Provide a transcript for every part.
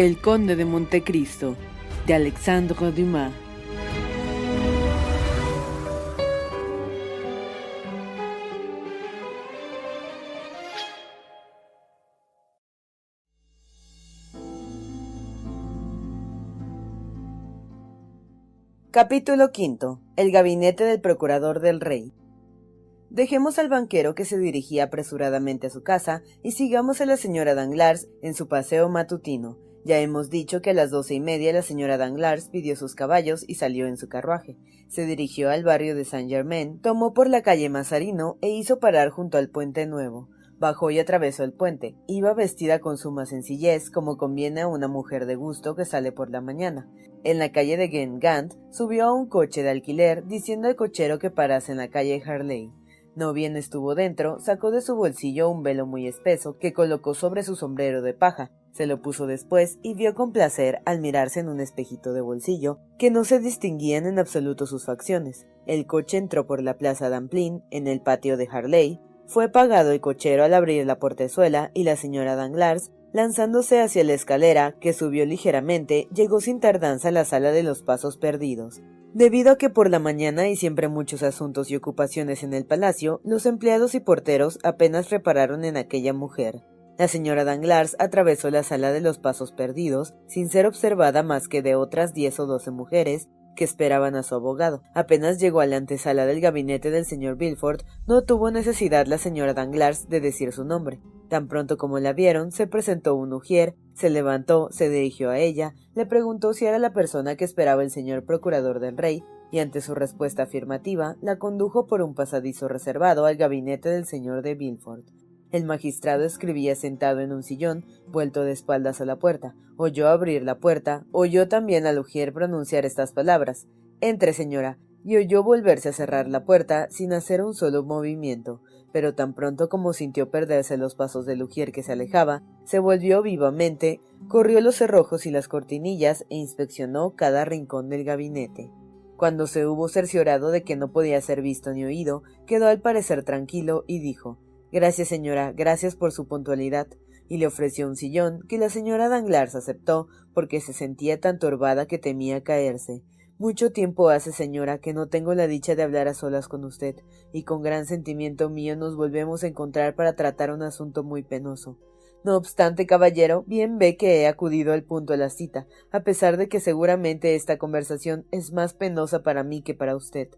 El Conde de Montecristo, de Alexandre Dumas. Capítulo V. El gabinete del procurador del rey. Dejemos al banquero que se dirigía apresuradamente a su casa y sigamos a la señora Danglars en su paseo matutino, ya hemos dicho que a las doce y media la señora Danglars pidió sus caballos y salió en su carruaje. Se dirigió al barrio de Saint Germain, tomó por la calle Mazarino e hizo parar junto al puente nuevo. Bajó y atravesó el puente. Iba vestida con suma sencillez, como conviene a una mujer de gusto que sale por la mañana. En la calle de Gengant subió a un coche de alquiler, diciendo al cochero que parase en la calle Harley. No bien estuvo dentro, sacó de su bolsillo un velo muy espeso que colocó sobre su sombrero de paja, se lo puso después y vio con placer al mirarse en un espejito de bolsillo que no se distinguían en absoluto sus facciones. El coche entró por la plaza Damplin, en el patio de Harley, fue pagado el cochero al abrir la portezuela y la señora Danglars, lanzándose hacia la escalera, que subió ligeramente, llegó sin tardanza a la sala de los pasos perdidos. Debido a que por la mañana hay siempre muchos asuntos y ocupaciones en el palacio, los empleados y porteros apenas repararon en aquella mujer. La señora Danglars atravesó la sala de los pasos perdidos, sin ser observada más que de otras diez o doce mujeres que esperaban a su abogado. Apenas llegó a la antesala del gabinete del señor Bilford, no tuvo necesidad la señora Danglars de decir su nombre. Tan pronto como la vieron, se presentó un ujier, se levantó, se dirigió a ella, le preguntó si era la persona que esperaba el señor procurador del rey, y ante su respuesta afirmativa, la condujo por un pasadizo reservado al gabinete del señor de Bilford. El magistrado escribía sentado en un sillón, vuelto de espaldas a la puerta. Oyó abrir la puerta, oyó también a Lugier pronunciar estas palabras Entre, señora, y oyó volverse a cerrar la puerta sin hacer un solo movimiento, pero tan pronto como sintió perderse los pasos de Lugier que se alejaba, se volvió vivamente, corrió los cerrojos y las cortinillas e inspeccionó cada rincón del gabinete. Cuando se hubo cerciorado de que no podía ser visto ni oído, quedó al parecer tranquilo y dijo Gracias, señora, gracias por su puntualidad. Y le ofreció un sillón, que la señora Danglars aceptó, porque se sentía tan turbada que temía caerse. Mucho tiempo hace, señora, que no tengo la dicha de hablar a solas con usted, y con gran sentimiento mío nos volvemos a encontrar para tratar un asunto muy penoso. No obstante, caballero, bien ve que he acudido al punto de la cita, a pesar de que seguramente esta conversación es más penosa para mí que para usted.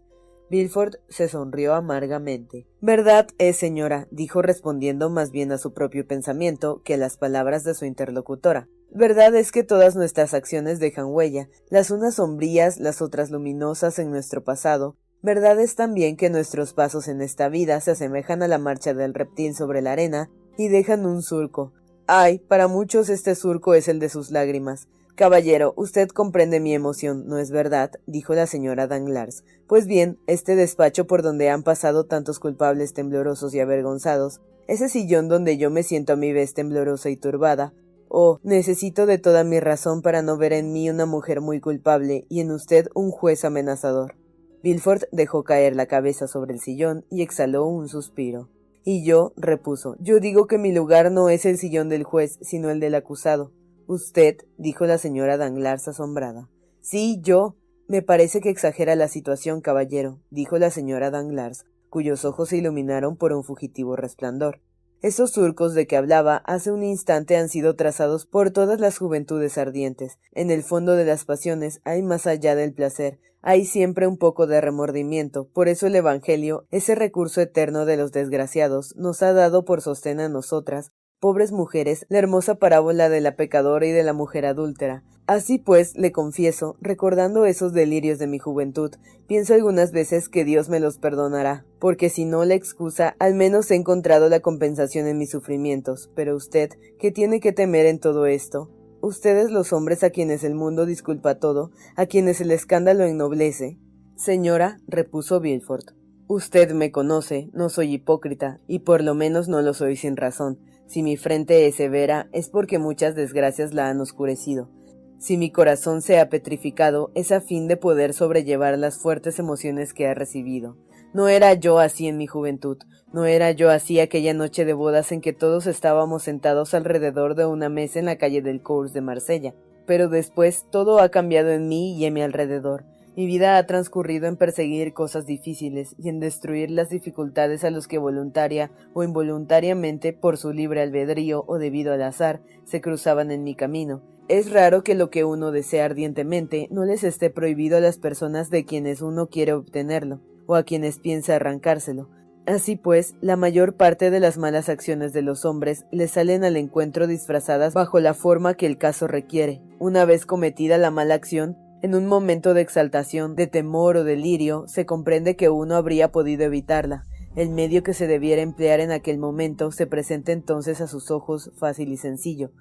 Bilford se sonrió amargamente. Verdad es, señora, dijo respondiendo más bien a su propio pensamiento que a las palabras de su interlocutora. Verdad es que todas nuestras acciones dejan huella, las unas sombrías, las otras luminosas en nuestro pasado. Verdad es también que nuestros pasos en esta vida se asemejan a la marcha del reptil sobre la arena y dejan un surco. Ay, para muchos este surco es el de sus lágrimas. Caballero, usted comprende mi emoción, ¿no es verdad? dijo la señora Danglars. Pues bien, este despacho por donde han pasado tantos culpables temblorosos y avergonzados, ese sillón donde yo me siento a mi vez temblorosa y turbada, oh, necesito de toda mi razón para no ver en mí una mujer muy culpable y en usted un juez amenazador. Bilford dejó caer la cabeza sobre el sillón y exhaló un suspiro. Y yo, repuso, yo digo que mi lugar no es el sillón del juez, sino el del acusado. Usted, dijo la señora Danglars asombrada. Sí, yo. Me parece que exagera la situación, caballero, dijo la señora Danglars, cuyos ojos se iluminaron por un fugitivo resplandor. Esos surcos de que hablaba hace un instante han sido trazados por todas las juventudes ardientes. En el fondo de las pasiones hay más allá del placer, hay siempre un poco de remordimiento. Por eso el Evangelio, ese recurso eterno de los desgraciados, nos ha dado por sostén a nosotras pobres mujeres, la hermosa parábola de la pecadora y de la mujer adúltera. Así pues, le confieso, recordando esos delirios de mi juventud, pienso algunas veces que Dios me los perdonará, porque si no la excusa, al menos he encontrado la compensación en mis sufrimientos. Pero usted, ¿qué tiene que temer en todo esto? Ustedes los hombres a quienes el mundo disculpa todo, a quienes el escándalo ennoblece. Señora, repuso Bilford, usted me conoce, no soy hipócrita, y por lo menos no lo soy sin razón. Si mi frente es severa, es porque muchas desgracias la han oscurecido. Si mi corazón se ha petrificado, es a fin de poder sobrellevar las fuertes emociones que ha recibido. No era yo así en mi juventud, no era yo así aquella noche de bodas en que todos estábamos sentados alrededor de una mesa en la calle del Cours de Marsella. Pero después todo ha cambiado en mí y en mi alrededor. Mi vida ha transcurrido en perseguir cosas difíciles y en destruir las dificultades a los que voluntaria o involuntariamente, por su libre albedrío o debido al azar, se cruzaban en mi camino. Es raro que lo que uno desea ardientemente no les esté prohibido a las personas de quienes uno quiere obtenerlo, o a quienes piensa arrancárselo. Así pues, la mayor parte de las malas acciones de los hombres les salen al encuentro disfrazadas bajo la forma que el caso requiere. Una vez cometida la mala acción, en un momento de exaltación, de temor o delirio, se comprende que uno habría podido evitarla. El medio que se debiera emplear en aquel momento se presenta entonces a sus ojos fácil y sencillo.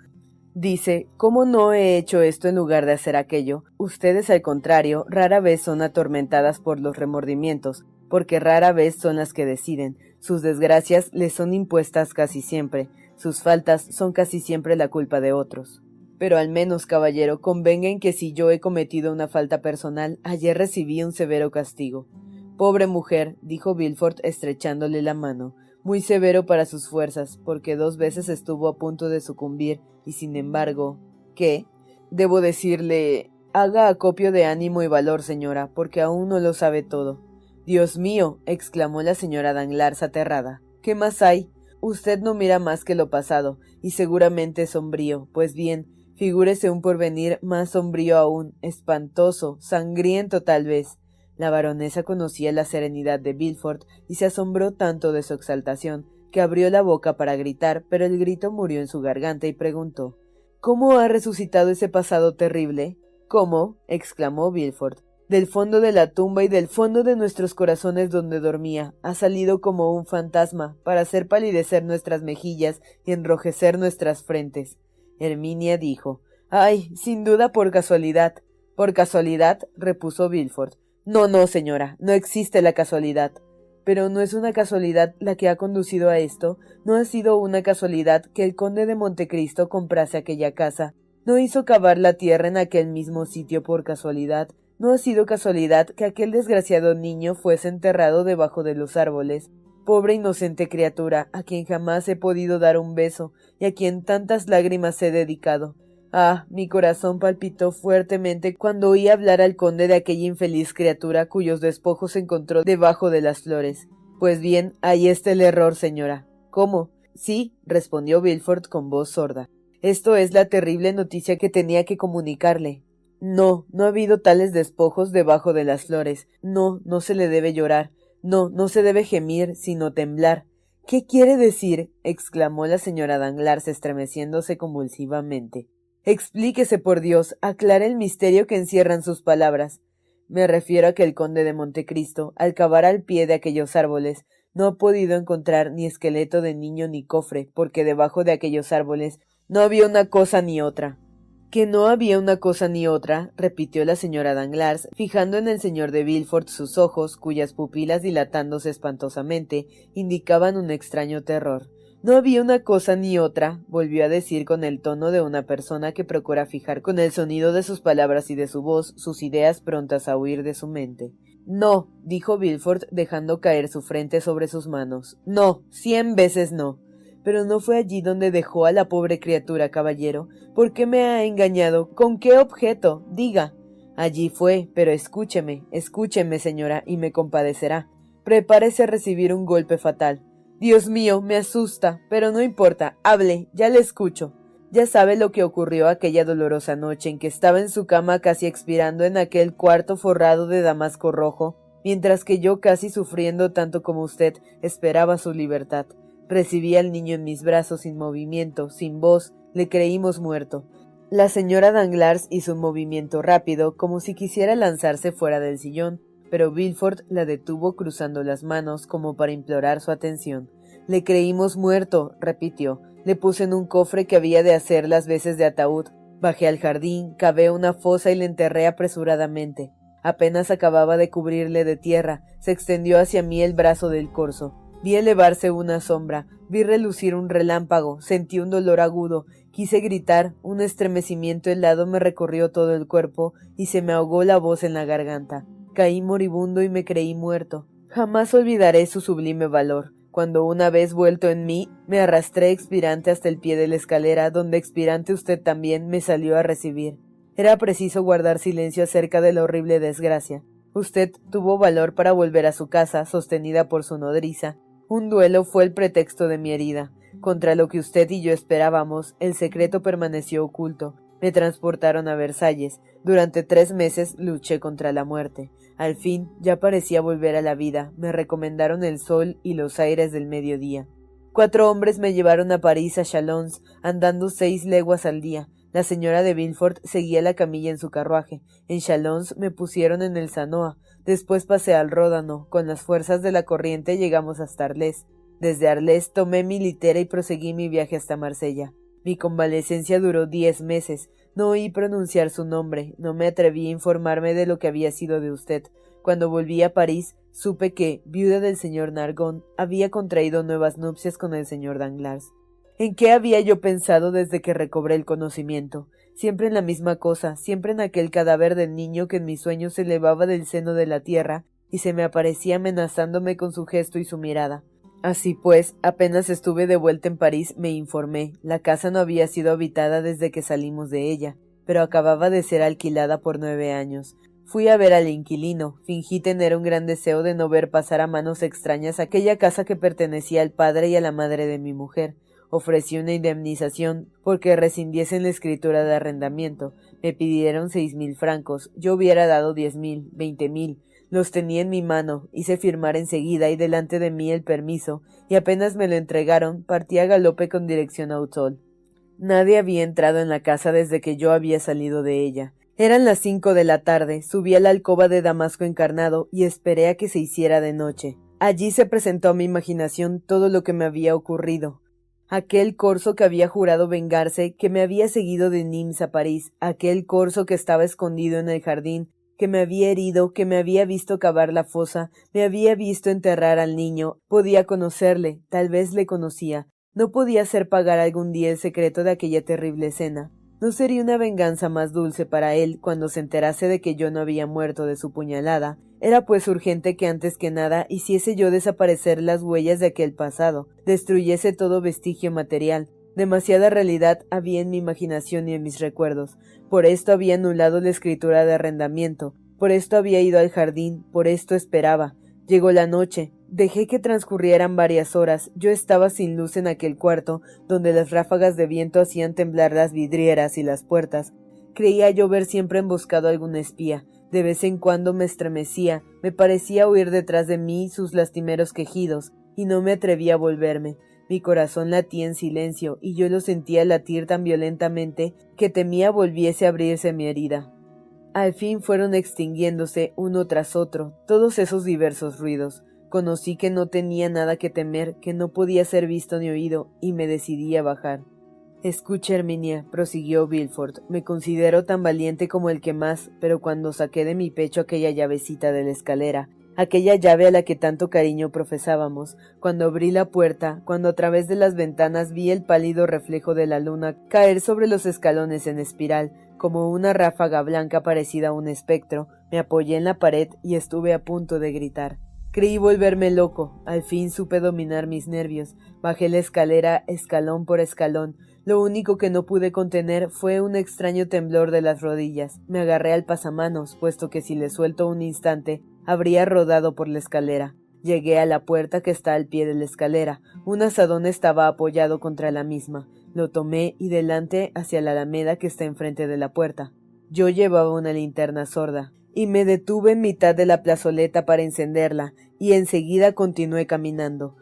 Dice, ¿cómo no he hecho esto en lugar de hacer aquello? Ustedes, al contrario, rara vez son atormentadas por los remordimientos, porque rara vez son las que deciden. Sus desgracias les son impuestas casi siempre, sus faltas son casi siempre la culpa de otros. Pero al menos, caballero, convenga en que si yo he cometido una falta personal, ayer recibí un severo castigo. Pobre mujer, dijo Bilford estrechándole la mano, muy severo para sus fuerzas, porque dos veces estuvo a punto de sucumbir, y sin embargo, ¿qué? Debo decirle haga acopio de ánimo y valor, señora, porque aún no lo sabe todo. Dios mío, exclamó la señora Danglars aterrada. ¿Qué más hay? Usted no mira más que lo pasado, y seguramente sombrío. Pues bien, Figúrese un porvenir más sombrío aún, espantoso, sangriento tal vez. La baronesa conocía la serenidad de Bilford y se asombró tanto de su exaltación que abrió la boca para gritar, pero el grito murió en su garganta y preguntó ¿Cómo ha resucitado ese pasado terrible? ¿Cómo? exclamó Bilford. Del fondo de la tumba y del fondo de nuestros corazones donde dormía, ha salido como un fantasma para hacer palidecer nuestras mejillas y enrojecer nuestras frentes. Herminia dijo Ay, sin duda por casualidad. Por casualidad, repuso Bilford. No, no, señora, no existe la casualidad. Pero no es una casualidad la que ha conducido a esto, no ha sido una casualidad que el conde de Montecristo comprase aquella casa, no hizo cavar la tierra en aquel mismo sitio por casualidad, no ha sido casualidad que aquel desgraciado niño fuese enterrado debajo de los árboles, Pobre inocente criatura, a quien jamás he podido dar un beso y a quien tantas lágrimas he dedicado. Ah, mi corazón palpitó fuertemente cuando oí hablar al conde de aquella infeliz criatura cuyos despojos encontró debajo de las flores. Pues bien, ahí está el error, señora. ¿Cómo? Sí, respondió Bilford con voz sorda. Esto es la terrible noticia que tenía que comunicarle. No, no ha habido tales despojos debajo de las flores. No, no se le debe llorar. No, no se debe gemir, sino temblar. ¿Qué quiere decir? exclamó la señora Danglars estremeciéndose convulsivamente. Explíquese, por Dios, aclare el misterio que encierran sus palabras. Me refiero a que el conde de Montecristo, al cavar al pie de aquellos árboles, no ha podido encontrar ni esqueleto de niño ni cofre, porque debajo de aquellos árboles no había una cosa ni otra. Que no había una cosa ni otra, repitió la señora Danglars, fijando en el señor de Villefort sus ojos, cuyas pupilas dilatándose espantosamente indicaban un extraño terror. No había una cosa ni otra, volvió a decir con el tono de una persona que procura fijar con el sonido de sus palabras y de su voz sus ideas prontas a huir de su mente. No, dijo Villefort dejando caer su frente sobre sus manos. No, cien veces no. Pero no fue allí donde dejó a la pobre criatura, caballero. ¿Por qué me ha engañado? ¿Con qué objeto? Diga. Allí fue, pero escúcheme, escúcheme, señora, y me compadecerá. Prepárese a recibir un golpe fatal. Dios mío, me asusta, pero no importa, hable, ya le escucho. Ya sabe lo que ocurrió aquella dolorosa noche en que estaba en su cama casi expirando en aquel cuarto forrado de damasco rojo, mientras que yo casi sufriendo tanto como usted esperaba su libertad. Recibí al niño en mis brazos sin movimiento, sin voz, le creímos muerto. La señora Danglars hizo un movimiento rápido, como si quisiera lanzarse fuera del sillón, pero Villefort la detuvo cruzando las manos como para implorar su atención. Le creímos muerto, repitió. Le puse en un cofre que había de hacer las veces de ataúd. Bajé al jardín, cavé una fosa y le enterré apresuradamente. Apenas acababa de cubrirle de tierra, se extendió hacia mí el brazo del corzo. Vi elevarse una sombra, vi relucir un relámpago, sentí un dolor agudo, quise gritar, un estremecimiento helado me recorrió todo el cuerpo y se me ahogó la voz en la garganta. Caí moribundo y me creí muerto. Jamás olvidaré su sublime valor. Cuando una vez vuelto en mí, me arrastré expirante hasta el pie de la escalera, donde expirante usted también me salió a recibir. Era preciso guardar silencio acerca de la horrible desgracia. Usted tuvo valor para volver a su casa, sostenida por su nodriza. Un duelo fue el pretexto de mi herida. Contra lo que usted y yo esperábamos, el secreto permaneció oculto. Me transportaron a Versalles. Durante tres meses luché contra la muerte. Al fin ya parecía volver a la vida. Me recomendaron el sol y los aires del mediodía. Cuatro hombres me llevaron a París a Chalons, andando seis leguas al día. La señora de Villefort seguía la camilla en su carruaje. En Chalons me pusieron en el Sanoa. Después pasé al Ródano. Con las fuerzas de la corriente llegamos hasta Arles. Desde Arles tomé mi litera y proseguí mi viaje hasta Marsella. Mi convalecencia duró diez meses. No oí pronunciar su nombre, no me atreví a informarme de lo que había sido de usted. Cuando volví a París, supe que, viuda del señor Nargón, había contraído nuevas nupcias con el señor Danglars. ¿En qué había yo pensado desde que recobré el conocimiento? Siempre en la misma cosa, siempre en aquel cadáver del niño que en mis sueños se elevaba del seno de la tierra y se me aparecía amenazándome con su gesto y su mirada. Así pues, apenas estuve de vuelta en París, me informé. La casa no había sido habitada desde que salimos de ella, pero acababa de ser alquilada por nueve años. Fui a ver al inquilino, fingí tener un gran deseo de no ver pasar a manos extrañas aquella casa que pertenecía al padre y a la madre de mi mujer. Ofrecí una indemnización porque rescindiesen la escritura de arrendamiento. Me pidieron seis mil francos. Yo hubiera dado diez mil, veinte mil. Los tenía en mi mano, hice firmar enseguida y delante de mí el permiso, y apenas me lo entregaron, partí a galope con dirección a Utol. Nadie había entrado en la casa desde que yo había salido de ella. Eran las cinco de la tarde, subí a la alcoba de Damasco encarnado y esperé a que se hiciera de noche. Allí se presentó a mi imaginación todo lo que me había ocurrido. Aquel corso que había jurado vengarse, que me había seguido de Nimes a París, aquel corso que estaba escondido en el jardín, que me había herido, que me había visto cavar la fosa, me había visto enterrar al niño, podía conocerle, tal vez le conocía, no podía hacer pagar algún día el secreto de aquella terrible escena. ¿No sería una venganza más dulce para él cuando se enterase de que yo no había muerto de su puñalada? Era pues urgente que antes que nada hiciese yo desaparecer las huellas de aquel pasado, destruyese todo vestigio material. Demasiada realidad había en mi imaginación y en mis recuerdos. Por esto había anulado la escritura de arrendamiento, por esto había ido al jardín, por esto esperaba. Llegó la noche, dejé que transcurrieran varias horas, yo estaba sin luz en aquel cuarto, donde las ráfagas de viento hacían temblar las vidrieras y las puertas. Creía yo ver siempre emboscado algún espía. De vez en cuando me estremecía, me parecía oír detrás de mí sus lastimeros quejidos, y no me atrevía a volverme. Mi corazón latía en silencio y yo lo sentía latir tan violentamente que temía volviese a abrirse mi herida. Al fin fueron extinguiéndose uno tras otro todos esos diversos ruidos. Conocí que no tenía nada que temer, que no podía ser visto ni oído, y me decidí a bajar. Escucha, Herminia, prosiguió Bilford, me considero tan valiente como el que más, pero cuando saqué de mi pecho aquella llavecita de la escalera, aquella llave a la que tanto cariño profesábamos, cuando abrí la puerta, cuando a través de las ventanas vi el pálido reflejo de la luna caer sobre los escalones en espiral, como una ráfaga blanca parecida a un espectro, me apoyé en la pared y estuve a punto de gritar. Creí volverme loco, al fin supe dominar mis nervios, bajé la escalera escalón por escalón, lo único que no pude contener fue un extraño temblor de las rodillas. Me agarré al pasamanos, puesto que si le suelto un instante, habría rodado por la escalera. Llegué a la puerta que está al pie de la escalera. Un asadón estaba apoyado contra la misma. Lo tomé y delante hacia la alameda que está enfrente de la puerta. Yo llevaba una linterna sorda, y me detuve en mitad de la plazoleta para encenderla, y enseguida continué caminando.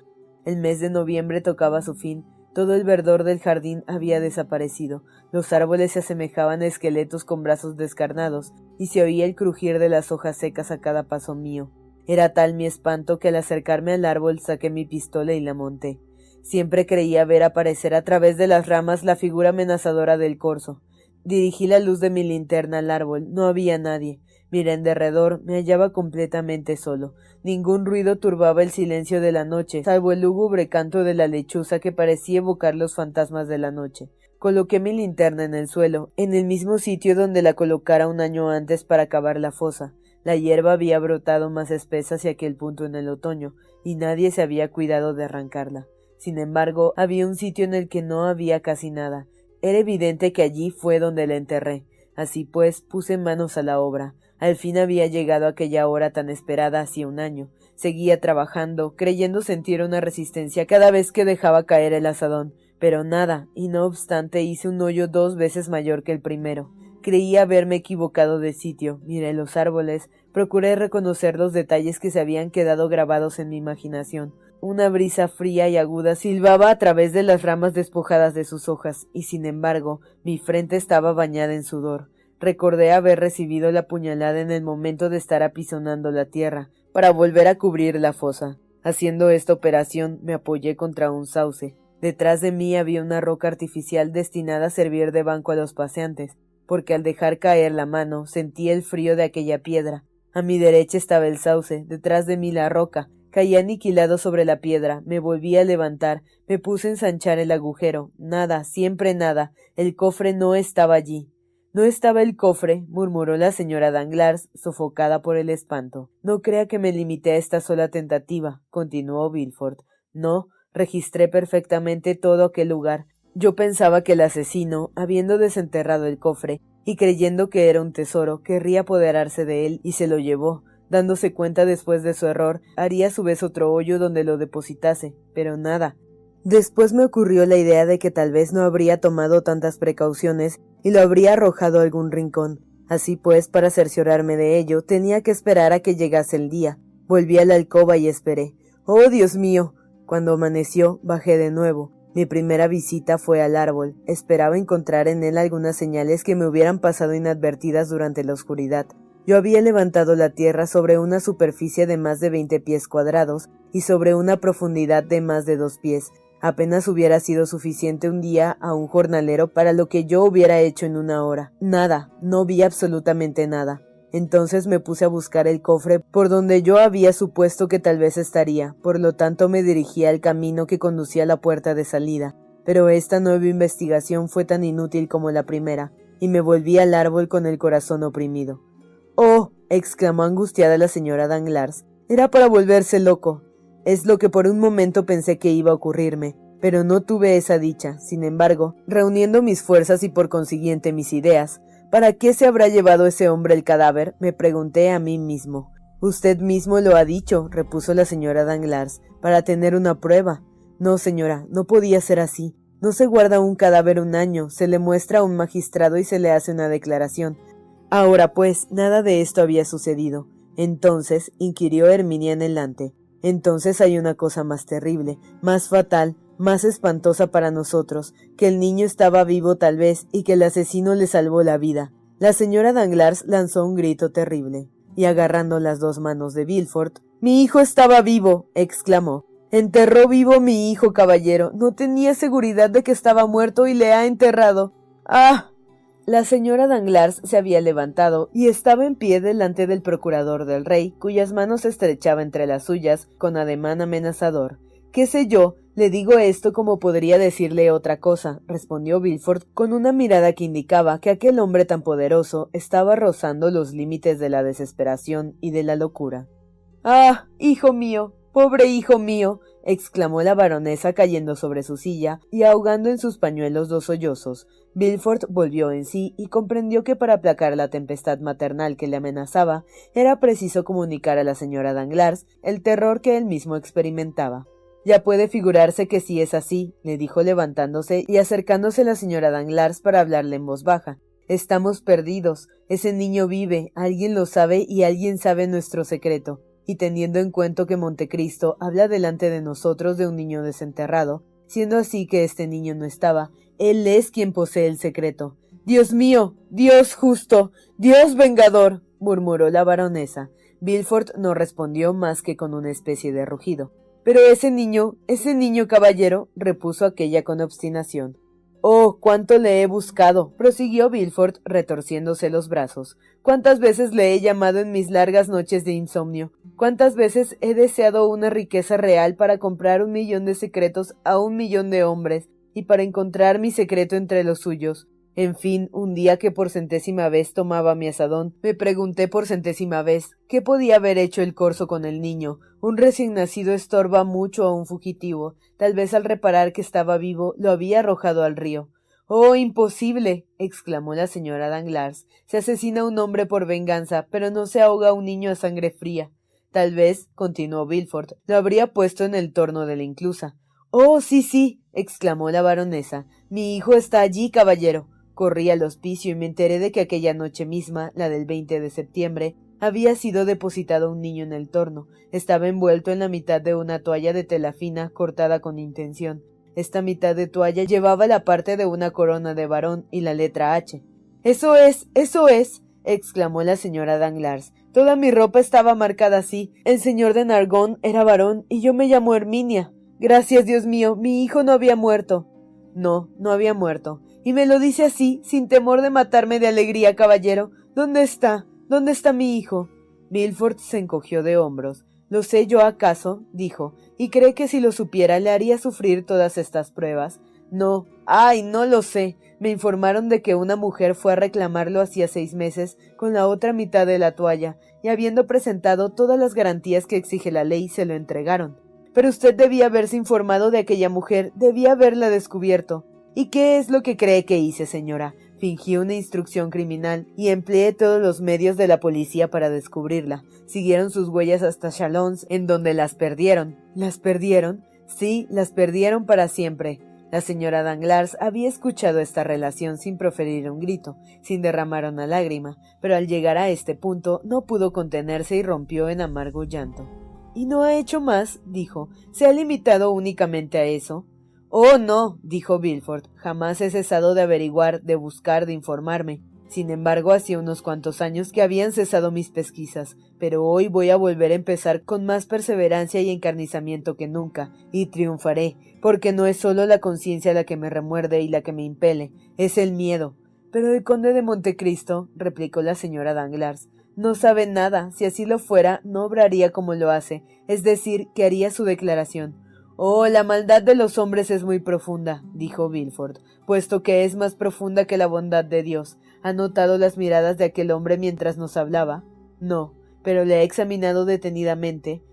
El mes de noviembre tocaba su fin, todo el verdor del jardín había desaparecido, los árboles se asemejaban a esqueletos con brazos descarnados, y se oía el crujir de las hojas secas a cada paso mío. Era tal mi espanto que al acercarme al árbol saqué mi pistola y la monté. Siempre creía ver aparecer a través de las ramas la figura amenazadora del corzo. Dirigí la luz de mi linterna al árbol. No había nadie. Miré en derredor, me hallaba completamente solo. Ningún ruido turbaba el silencio de la noche, salvo el lúgubre canto de la lechuza que parecía evocar los fantasmas de la noche. Coloqué mi linterna en el suelo, en el mismo sitio donde la colocara un año antes para cavar la fosa. La hierba había brotado más espesa hacia aquel punto en el otoño, y nadie se había cuidado de arrancarla. Sin embargo, había un sitio en el que no había casi nada. Era evidente que allí fue donde la enterré. Así pues, puse manos a la obra. Al fin había llegado aquella hora tan esperada hacía un año. Seguía trabajando, creyendo sentir una resistencia cada vez que dejaba caer el asadón, pero nada, y no obstante hice un hoyo dos veces mayor que el primero. Creí haberme equivocado de sitio, miré los árboles, procuré reconocer los detalles que se habían quedado grabados en mi imaginación. Una brisa fría y aguda silbaba a través de las ramas despojadas de sus hojas, y sin embargo mi frente estaba bañada en sudor. Recordé haber recibido la puñalada en el momento de estar apisonando la tierra, para volver a cubrir la fosa. Haciendo esta operación me apoyé contra un sauce. Detrás de mí había una roca artificial destinada a servir de banco a los paseantes, porque al dejar caer la mano sentí el frío de aquella piedra. A mi derecha estaba el sauce, detrás de mí la roca. Caí aniquilado sobre la piedra, me volví a levantar, me puse a ensanchar el agujero. Nada, siempre nada. El cofre no estaba allí. No estaba el cofre, murmuró la señora Danglars, sofocada por el espanto. No crea que me limité a esta sola tentativa, continuó Bilford. No, registré perfectamente todo aquel lugar. Yo pensaba que el asesino, habiendo desenterrado el cofre, y creyendo que era un tesoro, querría apoderarse de él, y se lo llevó. Dándose cuenta después de su error, haría a su vez otro hoyo donde lo depositase, pero nada, Después me ocurrió la idea de que tal vez no habría tomado tantas precauciones y lo habría arrojado a algún rincón. Así pues, para cerciorarme de ello, tenía que esperar a que llegase el día. Volví a la alcoba y esperé. ¡Oh, Dios mío! Cuando amaneció, bajé de nuevo. Mi primera visita fue al árbol. Esperaba encontrar en él algunas señales que me hubieran pasado inadvertidas durante la oscuridad. Yo había levantado la tierra sobre una superficie de más de veinte pies cuadrados y sobre una profundidad de más de dos pies, Apenas hubiera sido suficiente un día a un jornalero para lo que yo hubiera hecho en una hora. Nada, no vi absolutamente nada. Entonces me puse a buscar el cofre por donde yo había supuesto que tal vez estaría, por lo tanto me dirigí al camino que conducía a la puerta de salida. Pero esta nueva investigación fue tan inútil como la primera, y me volví al árbol con el corazón oprimido. Oh. exclamó angustiada la señora Danglars. Era para volverse loco. Es lo que por un momento pensé que iba a ocurrirme, pero no tuve esa dicha. Sin embargo, reuniendo mis fuerzas y por consiguiente mis ideas, ¿para qué se habrá llevado ese hombre el cadáver? me pregunté a mí mismo. Usted mismo lo ha dicho, repuso la señora Danglars, para tener una prueba. No, señora, no podía ser así. No se guarda un cadáver un año, se le muestra a un magistrado y se le hace una declaración. Ahora pues, nada de esto había sucedido. Entonces, inquirió Herminia en delante, entonces hay una cosa más terrible, más fatal, más espantosa para nosotros, que el niño estaba vivo tal vez y que el asesino le salvó la vida. La señora Danglars lanzó un grito terrible, y agarrando las dos manos de Villefort, Mi hijo estaba vivo, exclamó. Enterró vivo mi hijo, caballero. No tenía seguridad de que estaba muerto y le ha enterrado. Ah. La señora Danglars se había levantado y estaba en pie delante del procurador del rey, cuyas manos estrechaba entre las suyas con ademán amenazador. ¿Qué sé yo? Le digo esto como podría decirle otra cosa, respondió Villefort con una mirada que indicaba que aquel hombre tan poderoso estaba rozando los límites de la desesperación y de la locura. Ah. hijo mío. Pobre hijo mío. exclamó la baronesa cayendo sobre su silla y ahogando en sus pañuelos dos sollozos. Villefort volvió en sí y comprendió que para aplacar la tempestad maternal que le amenazaba era preciso comunicar a la señora Danglars el terror que él mismo experimentaba. Ya puede figurarse que sí es así, le dijo levantándose y acercándose a la señora Danglars para hablarle en voz baja. Estamos perdidos. Ese niño vive, alguien lo sabe y alguien sabe nuestro secreto. Y teniendo en cuenta que Montecristo habla delante de nosotros de un niño desenterrado, siendo así que este niño no estaba, él es quien posee el secreto. Dios mío, Dios justo, Dios vengador, murmuró la baronesa. Villefort no respondió más que con una especie de rugido. Pero ese niño, ese niño caballero, repuso aquella con obstinación. Oh, cuánto le he buscado, prosiguió Villefort, retorciéndose los brazos. Cuántas veces le he llamado en mis largas noches de insomnio. Cuántas veces he deseado una riqueza real para comprar un millón de secretos a un millón de hombres, y para encontrar mi secreto entre los suyos. En fin, un día que por centésima vez tomaba mi asadón, me pregunté por centésima vez qué podía haber hecho el corso con el niño. Un recién nacido estorba mucho a un fugitivo. Tal vez al reparar que estaba vivo, lo había arrojado al río. Oh, imposible. exclamó la señora Danglars. Se asesina un hombre por venganza, pero no se ahoga un niño a sangre fría. Tal vez, continuó Villefort, lo habría puesto en el torno de la inclusa. Oh, sí, sí, exclamó la baronesa. Mi hijo está allí, caballero. Corrí al hospicio y me enteré de que aquella noche misma, la del 20 de septiembre, había sido depositado un niño en el torno. Estaba envuelto en la mitad de una toalla de tela fina cortada con intención. Esta mitad de toalla llevaba la parte de una corona de varón y la letra H. Eso es, eso es, exclamó la señora Danglars. Toda mi ropa estaba marcada así. El señor de Nargón era varón y yo me llamo Herminia. Gracias, Dios mío, mi hijo no había muerto. No, no había muerto. Y me lo dice así, sin temor de matarme de alegría, caballero. ¿Dónde está? ¿Dónde está mi hijo? Milford se encogió de hombros. ¿Lo sé yo acaso? dijo, y cree que si lo supiera le haría sufrir todas estas pruebas. No, ay, no lo sé. Me informaron de que una mujer fue a reclamarlo hacía seis meses con la otra mitad de la toalla, y habiendo presentado todas las garantías que exige la ley, se lo entregaron. Pero usted debía haberse informado de aquella mujer, debía haberla descubierto. ¿Y qué es lo que cree que hice, señora? Fingí una instrucción criminal y empleé todos los medios de la policía para descubrirla. Siguieron sus huellas hasta Chalons, en donde las perdieron. ¿Las perdieron? Sí, las perdieron para siempre. La señora Danglars había escuchado esta relación sin proferir un grito, sin derramar una lágrima, pero al llegar a este punto no pudo contenerse y rompió en amargo llanto. ¿Y no ha hecho más? dijo. ¿Se ha limitado únicamente a eso? Oh, no, dijo Villefort, jamás he cesado de averiguar, de buscar, de informarme. Sin embargo, hacía unos cuantos años que habían cesado mis pesquisas, pero hoy voy a volver a empezar con más perseverancia y encarnizamiento que nunca, y triunfaré, porque no es solo la conciencia la que me remuerde y la que me impele, es el miedo. Pero el conde de Montecristo, replicó la señora Danglars, no sabe nada, si así lo fuera, no obraría como lo hace, es decir, que haría su declaración. Oh, la maldad de los hombres es muy profunda, dijo Villefort, puesto que es más profunda que la bondad de Dios. ¿Ha notado las miradas de aquel hombre mientras nos hablaba? No, pero le he examinado detenidamente.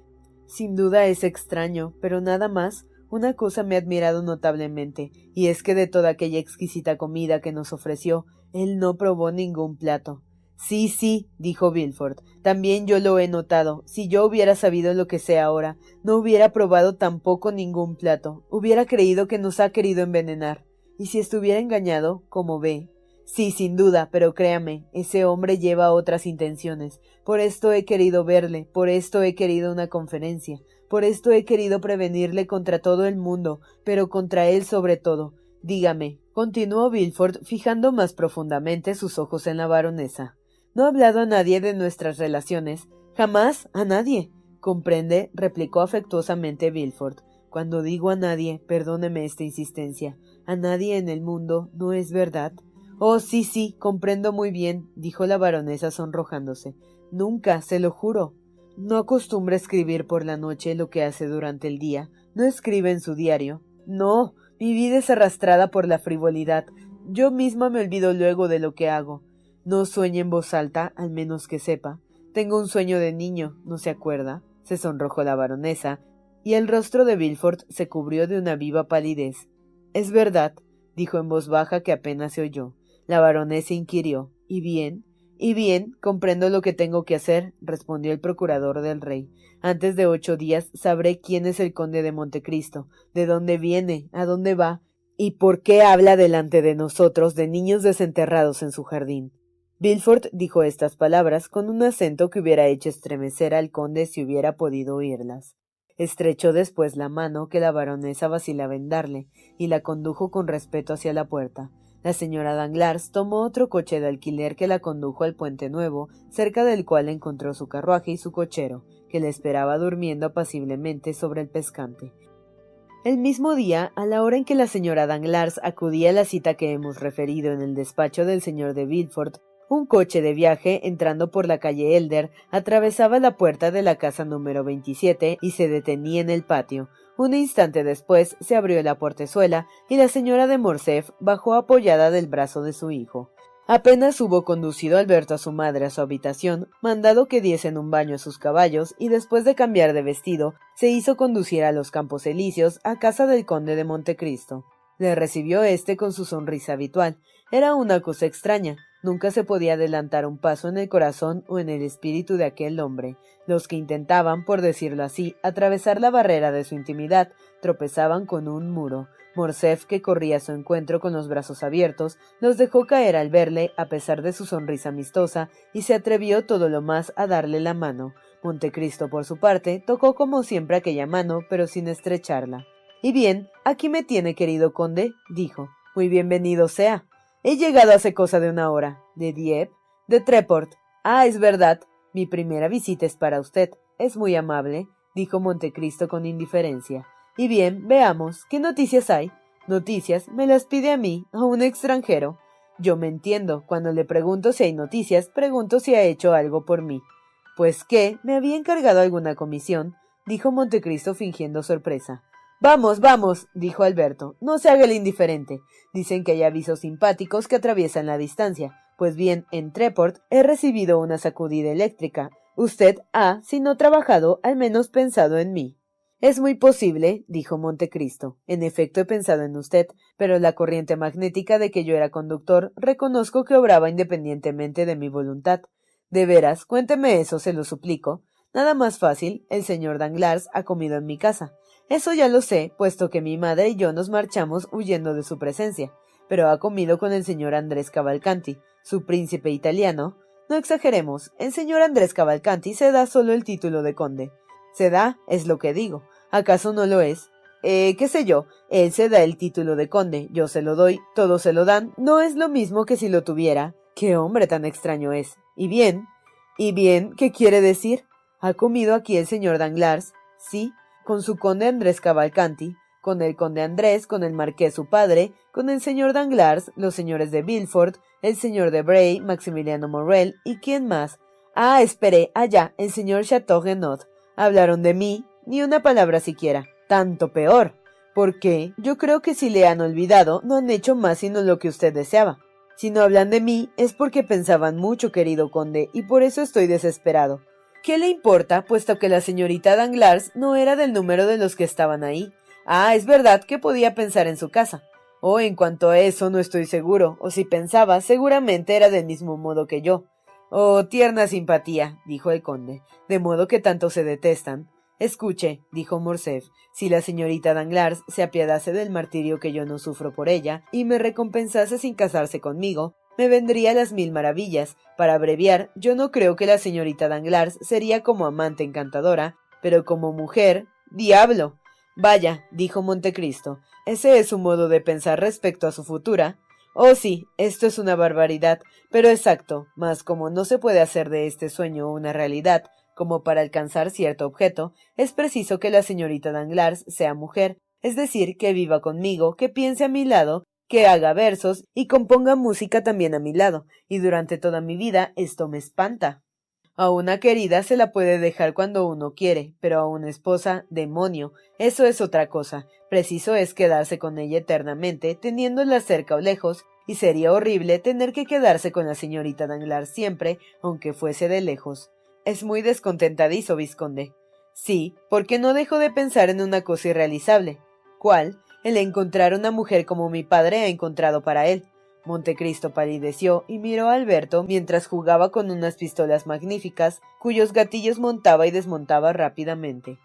Sin duda es extraño, pero nada más. Una cosa me ha admirado notablemente, y es que de toda aquella exquisita comida que nos ofreció, él no probó ningún plato. Sí, sí, dijo Villefort. También yo lo he notado. Si yo hubiera sabido lo que sé ahora, no hubiera probado tampoco ningún plato. Hubiera creído que nos ha querido envenenar. Y si estuviera engañado, como ve. Sí, sin duda, pero créame, ese hombre lleva otras intenciones. Por esto he querido verle, por esto he querido una conferencia, Por esto he querido prevenirle contra todo el mundo, pero contra él sobre todo. Dígame, continuó Bilford, fijando más profundamente sus ojos en la baronesa. No ha hablado a nadie de nuestras relaciones. Jamás a nadie. Comprende, replicó afectuosamente Bilford. Cuando digo a nadie, perdóneme esta insistencia, a nadie en el mundo, ¿no es verdad? Oh, sí, sí, comprendo muy bien, dijo la baronesa sonrojándose. Nunca, se lo juro. No acostumbra escribir por la noche lo que hace durante el día. No escribe en su diario. No, mi vida es arrastrada por la frivolidad. Yo misma me olvido luego de lo que hago. No sueña en voz alta, al menos que sepa. Tengo un sueño de niño, ¿no se acuerda? se sonrojó la baronesa, y el rostro de Bilford se cubrió de una viva palidez. Es verdad, dijo en voz baja que apenas se oyó. La baronesa inquirió. ¿Y bien? Y bien, comprendo lo que tengo que hacer, respondió el procurador del rey. Antes de ocho días sabré quién es el conde de Montecristo, de dónde viene, a dónde va, y por qué habla delante de nosotros de niños desenterrados en su jardín. Bilford dijo estas palabras con un acento que hubiera hecho estremecer al conde si hubiera podido oírlas. Estrechó después la mano que la baronesa vacilaba en darle, y la condujo con respeto hacia la puerta. La señora Danglars tomó otro coche de alquiler que la condujo al puente nuevo, cerca del cual encontró su carruaje y su cochero, que le esperaba durmiendo apaciblemente sobre el pescante. El mismo día, a la hora en que la señora Danglars acudía a la cita que hemos referido en el despacho del señor de Villefort, un coche de viaje, entrando por la calle Elder, atravesaba la puerta de la casa número 27 y se detenía en el patio. Un instante después se abrió la portezuela y la señora de Morcerf bajó apoyada del brazo de su hijo. Apenas hubo conducido Alberto a su madre a su habitación, mandado que diesen un baño a sus caballos y después de cambiar de vestido, se hizo conducir a los Campos Elíseos a casa del conde de Montecristo. Le recibió éste con su sonrisa habitual. Era una cosa extraña, Nunca se podía adelantar un paso en el corazón o en el espíritu de aquel hombre. Los que intentaban, por decirlo así, atravesar la barrera de su intimidad, tropezaban con un muro. Morcerf, que corría a su encuentro con los brazos abiertos, los dejó caer al verle, a pesar de su sonrisa amistosa, y se atrevió todo lo más a darle la mano. Montecristo, por su parte, tocó como siempre aquella mano, pero sin estrecharla. Y bien, aquí me tiene, querido conde, dijo. Muy bienvenido sea. He llegado hace cosa de una hora. ¿De Dieppe? De Treport. Ah, es verdad. Mi primera visita es para usted. Es muy amable, dijo Montecristo con indiferencia. Y bien, veamos, ¿qué noticias hay? Noticias, me las pide a mí, a un extranjero. Yo me entiendo. Cuando le pregunto si hay noticias, pregunto si ha hecho algo por mí. Pues qué, me había encargado alguna comisión, dijo Montecristo fingiendo sorpresa. Vamos, vamos, dijo Alberto, no se haga el indiferente. Dicen que hay avisos simpáticos que atraviesan la distancia. Pues bien, en Treport he recibido una sacudida eléctrica. Usted ha, si no trabajado, al menos pensado en mí. Es muy posible, dijo Montecristo. En efecto he pensado en usted, pero la corriente magnética de que yo era conductor reconozco que obraba independientemente de mi voluntad. De veras, cuénteme eso, se lo suplico. Nada más fácil, el señor Danglars ha comido en mi casa. Eso ya lo sé, puesto que mi madre y yo nos marchamos huyendo de su presencia, pero ha comido con el señor Andrés Cavalcanti, su príncipe italiano. No exageremos, el señor Andrés Cavalcanti se da solo el título de conde. Se da, es lo que digo. ¿Acaso no lo es? Eh, qué sé yo, él se da el título de conde, yo se lo doy, todos se lo dan, no es lo mismo que si lo tuviera. Qué hombre tan extraño es. Y bien, y bien, ¿qué quiere decir? ¿Ha comido aquí el señor Danglars? Sí, con su conde Andrés Cavalcanti, con el conde Andrés, con el marqués su padre, con el señor Danglars, los señores de Villefort, el señor de Bray, Maximiliano Morrel, y quién más. Ah, esperé, allá, el señor Chateaugenot. Hablaron de mí, ni una palabra siquiera. Tanto peor. Porque yo creo que si le han olvidado, no han hecho más sino lo que usted deseaba. Si no hablan de mí, es porque pensaban mucho, querido conde, y por eso estoy desesperado. ¿Qué le importa, puesto que la señorita Danglars no era del número de los que estaban ahí? Ah, es verdad que podía pensar en su casa. Oh, en cuanto a eso no estoy seguro, o si pensaba, seguramente era del mismo modo que yo. Oh, tierna simpatía, dijo el conde, de modo que tanto se detestan. Escuche, dijo Morcerf, si la señorita Danglars se apiadase del martirio que yo no sufro por ella, y me recompensase sin casarse conmigo, me vendría las mil maravillas. Para abreviar, yo no creo que la señorita Danglars sería como amante encantadora, pero como mujer, Diablo. Vaya, dijo Montecristo, ese es su modo de pensar respecto a su futura. Oh sí, esto es una barbaridad, pero exacto, mas como no se puede hacer de este sueño una realidad, como para alcanzar cierto objeto, es preciso que la señorita Danglars sea mujer, es decir, que viva conmigo, que piense a mi lado, que haga versos y componga música también a mi lado, y durante toda mi vida esto me espanta. A una querida se la puede dejar cuando uno quiere, pero a una esposa, demonio, eso es otra cosa. Preciso es quedarse con ella eternamente, teniéndola cerca o lejos, y sería horrible tener que quedarse con la señorita Danglars siempre, aunque fuese de lejos. Es muy descontentadizo, vizconde. Sí, porque no dejo de pensar en una cosa irrealizable. ¿Cuál? El encontrar una mujer como mi padre ha encontrado para él. Montecristo palideció y miró a Alberto mientras jugaba con unas pistolas magníficas, cuyos gatillos montaba y desmontaba rápidamente.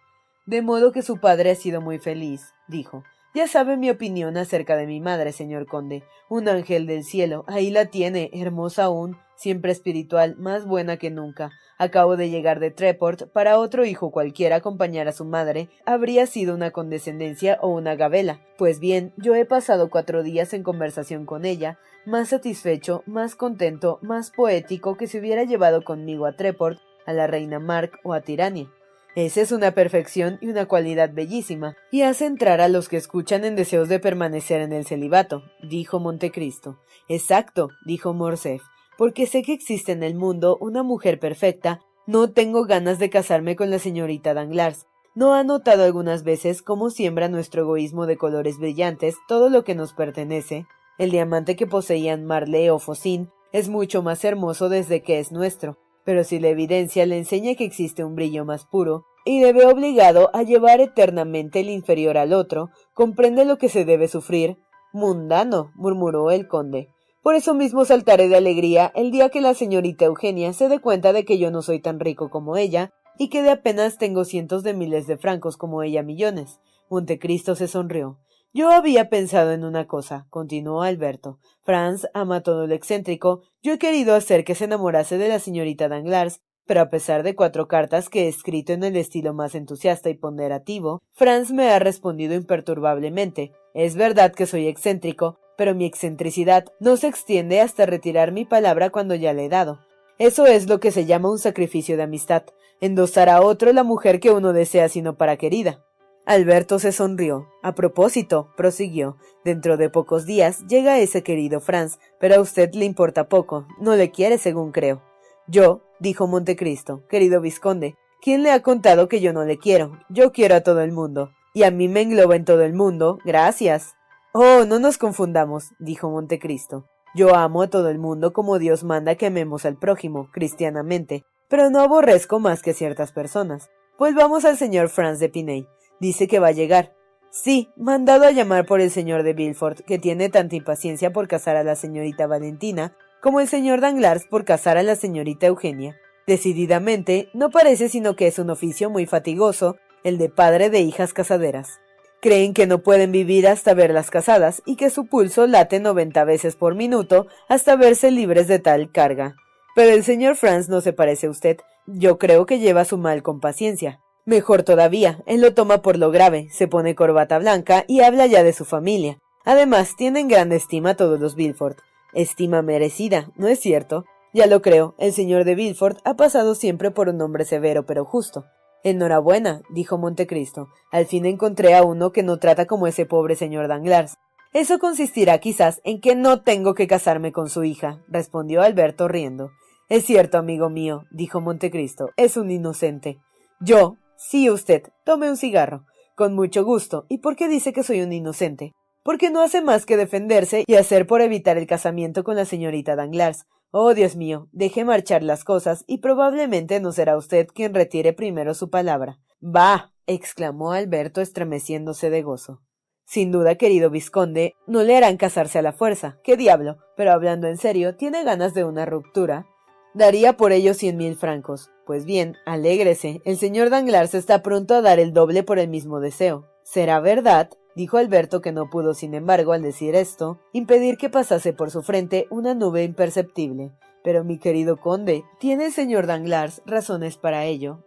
De modo que su padre ha sido muy feliz, dijo. Ya sabe mi opinión acerca de mi madre, señor conde. Un ángel del cielo. Ahí la tiene, hermosa aún, siempre espiritual, más buena que nunca. Acabo de llegar de Treport. Para otro hijo cualquiera acompañar a su madre habría sido una condescendencia o una gabela. Pues bien, yo he pasado cuatro días en conversación con ella, más satisfecho, más contento, más poético que si hubiera llevado conmigo a Treport, a la reina Mark o a Tirania. Esa es una perfección y una cualidad bellísima, y hace entrar a los que escuchan en deseos de permanecer en el celibato, dijo Montecristo. Exacto, dijo Morcerf, porque sé que existe en el mundo una mujer perfecta, no tengo ganas de casarme con la señorita Danglars. ¿No ha notado algunas veces cómo siembra nuestro egoísmo de colores brillantes todo lo que nos pertenece? El diamante que poseían Marley o Focin es mucho más hermoso desde que es nuestro, pero si la evidencia le enseña que existe un brillo más puro, y le ve obligado a llevar eternamente el inferior al otro, comprende lo que se debe sufrir. Mundano, murmuró el conde. Por eso mismo saltaré de alegría el día que la señorita Eugenia se dé cuenta de que yo no soy tan rico como ella, y que de apenas tengo cientos de miles de francos como ella millones. Montecristo se sonrió. Yo había pensado en una cosa, continuó Alberto. Franz ama todo lo excéntrico. Yo he querido hacer que se enamorase de la señorita Danglars, pero a pesar de cuatro cartas que he escrito en el estilo más entusiasta y ponderativo, Franz me ha respondido imperturbablemente. Es verdad que soy excéntrico, pero mi excentricidad no se extiende hasta retirar mi palabra cuando ya le he dado. Eso es lo que se llama un sacrificio de amistad, endosar a otro la mujer que uno desea sino para querida. Alberto se sonrió. A propósito, prosiguió, dentro de pocos días llega ese querido Franz, pero a usted le importa poco, no le quiere según creo. Yo, dijo Montecristo, querido vizconde, ¿quién le ha contado que yo no le quiero? Yo quiero a todo el mundo. Y a mí me engloba en todo el mundo. Gracias. Oh, no nos confundamos, dijo Montecristo. Yo amo a todo el mundo como Dios manda que amemos al prójimo, cristianamente, pero no aborrezco más que ciertas personas. Volvamos al señor Franz de Piney. Dice que va a llegar. Sí, mandado a llamar por el señor de Villefort, que tiene tanta impaciencia por casar a la señorita Valentina, como el señor Danglars por casar a la señorita Eugenia. Decididamente, no parece sino que es un oficio muy fatigoso, el de padre de hijas casaderas. Creen que no pueden vivir hasta verlas casadas y que su pulso late noventa veces por minuto hasta verse libres de tal carga. Pero el señor Franz no se parece a usted. Yo creo que lleva su mal con paciencia. Mejor todavía, él lo toma por lo grave, se pone corbata blanca y habla ya de su familia. Además, tienen gran estima todos los Bilford. Estima merecida, ¿no es cierto? Ya lo creo, el señor de Bilford ha pasado siempre por un hombre severo pero justo. Enhorabuena, dijo Montecristo. Al fin encontré a uno que no trata como ese pobre señor Danglars. Eso consistirá quizás en que no tengo que casarme con su hija, respondió Alberto riendo. Es cierto, amigo mío, dijo Montecristo, es un inocente. Yo, Sí, usted. Tome un cigarro. Con mucho gusto. ¿Y por qué dice que soy un inocente? Porque no hace más que defenderse y hacer por evitar el casamiento con la señorita Danglars. Oh, Dios mío, deje marchar las cosas y probablemente no será usted quien retire primero su palabra. Bah. exclamó Alberto estremeciéndose de gozo. Sin duda, querido vizconde, no le harán casarse a la fuerza. ¡Qué diablo! Pero hablando en serio, ¿tiene ganas de una ruptura? Daría por ello cien mil francos. Pues bien, alégrese, el señor Danglars está pronto a dar el doble por el mismo deseo. ¿Será verdad? dijo Alberto que no pudo, sin embargo, al decir esto, impedir que pasase por su frente una nube imperceptible. Pero mi querido conde, ¿tiene el señor Danglars razones para ello?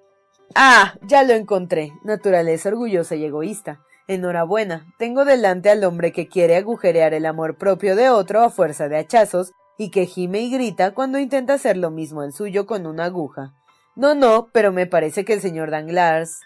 Ah, ya lo encontré. Naturaleza orgullosa y egoísta. Enhorabuena, tengo delante al hombre que quiere agujerear el amor propio de otro a fuerza de hachazos y que gime y grita cuando intenta hacer lo mismo el suyo con una aguja. No, no, pero me parece que el señor Danglars.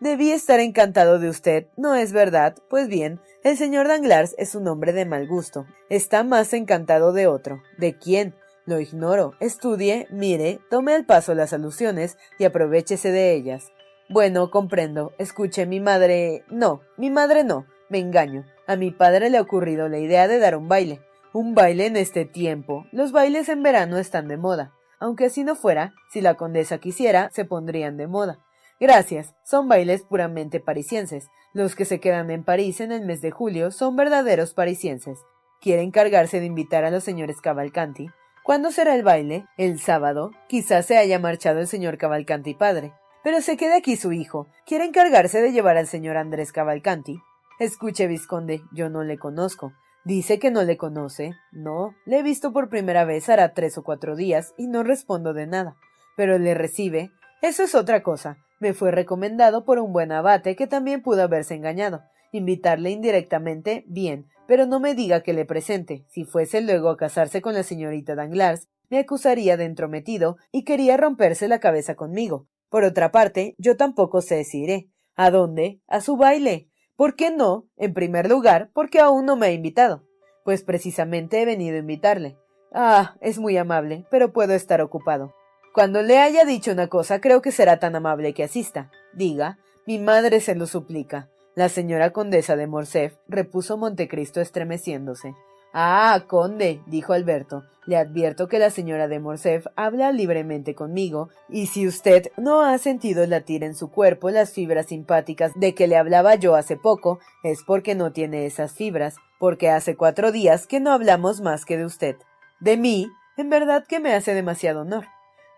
Debí estar encantado de usted, ¿no es verdad? Pues bien, el señor Danglars es un hombre de mal gusto. Está más encantado de otro. ¿De quién? Lo ignoro. Estudie, mire, tome al paso las alusiones y aprovechese de ellas. Bueno, comprendo. Escuche, mi madre. No, mi madre no. Me engaño. A mi padre le ha ocurrido la idea de dar un baile. Un baile en este tiempo. Los bailes en verano están de moda. Aunque así no fuera, si la condesa quisiera, se pondrían de moda. Gracias, son bailes puramente parisienses. Los que se quedan en París en el mes de julio son verdaderos parisienses. Quiere encargarse de invitar a los señores Cavalcanti. ¿Cuándo será el baile? El sábado. Quizás se haya marchado el señor Cavalcanti padre. Pero se queda aquí su hijo. Quiere encargarse de llevar al señor Andrés Cavalcanti. Escuche, Visconde, yo no le conozco. Dice que no le conoce. No, le he visto por primera vez hará tres o cuatro días y no respondo de nada. Pero le recibe. Eso es otra cosa. Me fue recomendado por un buen abate que también pudo haberse engañado. Invitarle indirectamente, bien, pero no me diga que le presente. Si fuese luego a casarse con la señorita Danglars, me acusaría de entrometido y quería romperse la cabeza conmigo. Por otra parte, yo tampoco sé si iré. ¿A dónde? A su baile. ¿Por qué no? En primer lugar, porque aún no me ha invitado. Pues precisamente he venido a invitarle. Ah, es muy amable, pero puedo estar ocupado. Cuando le haya dicho una cosa, creo que será tan amable que asista. Diga, mi madre se lo suplica. La señora condesa de Morcerf, repuso Montecristo estremeciéndose. Ah, conde, dijo Alberto, le advierto que la señora de Morcerf habla libremente conmigo, y si usted no ha sentido latir en su cuerpo las fibras simpáticas de que le hablaba yo hace poco, es porque no tiene esas fibras, porque hace cuatro días que no hablamos más que de usted. De mí, en verdad que me hace demasiado honor.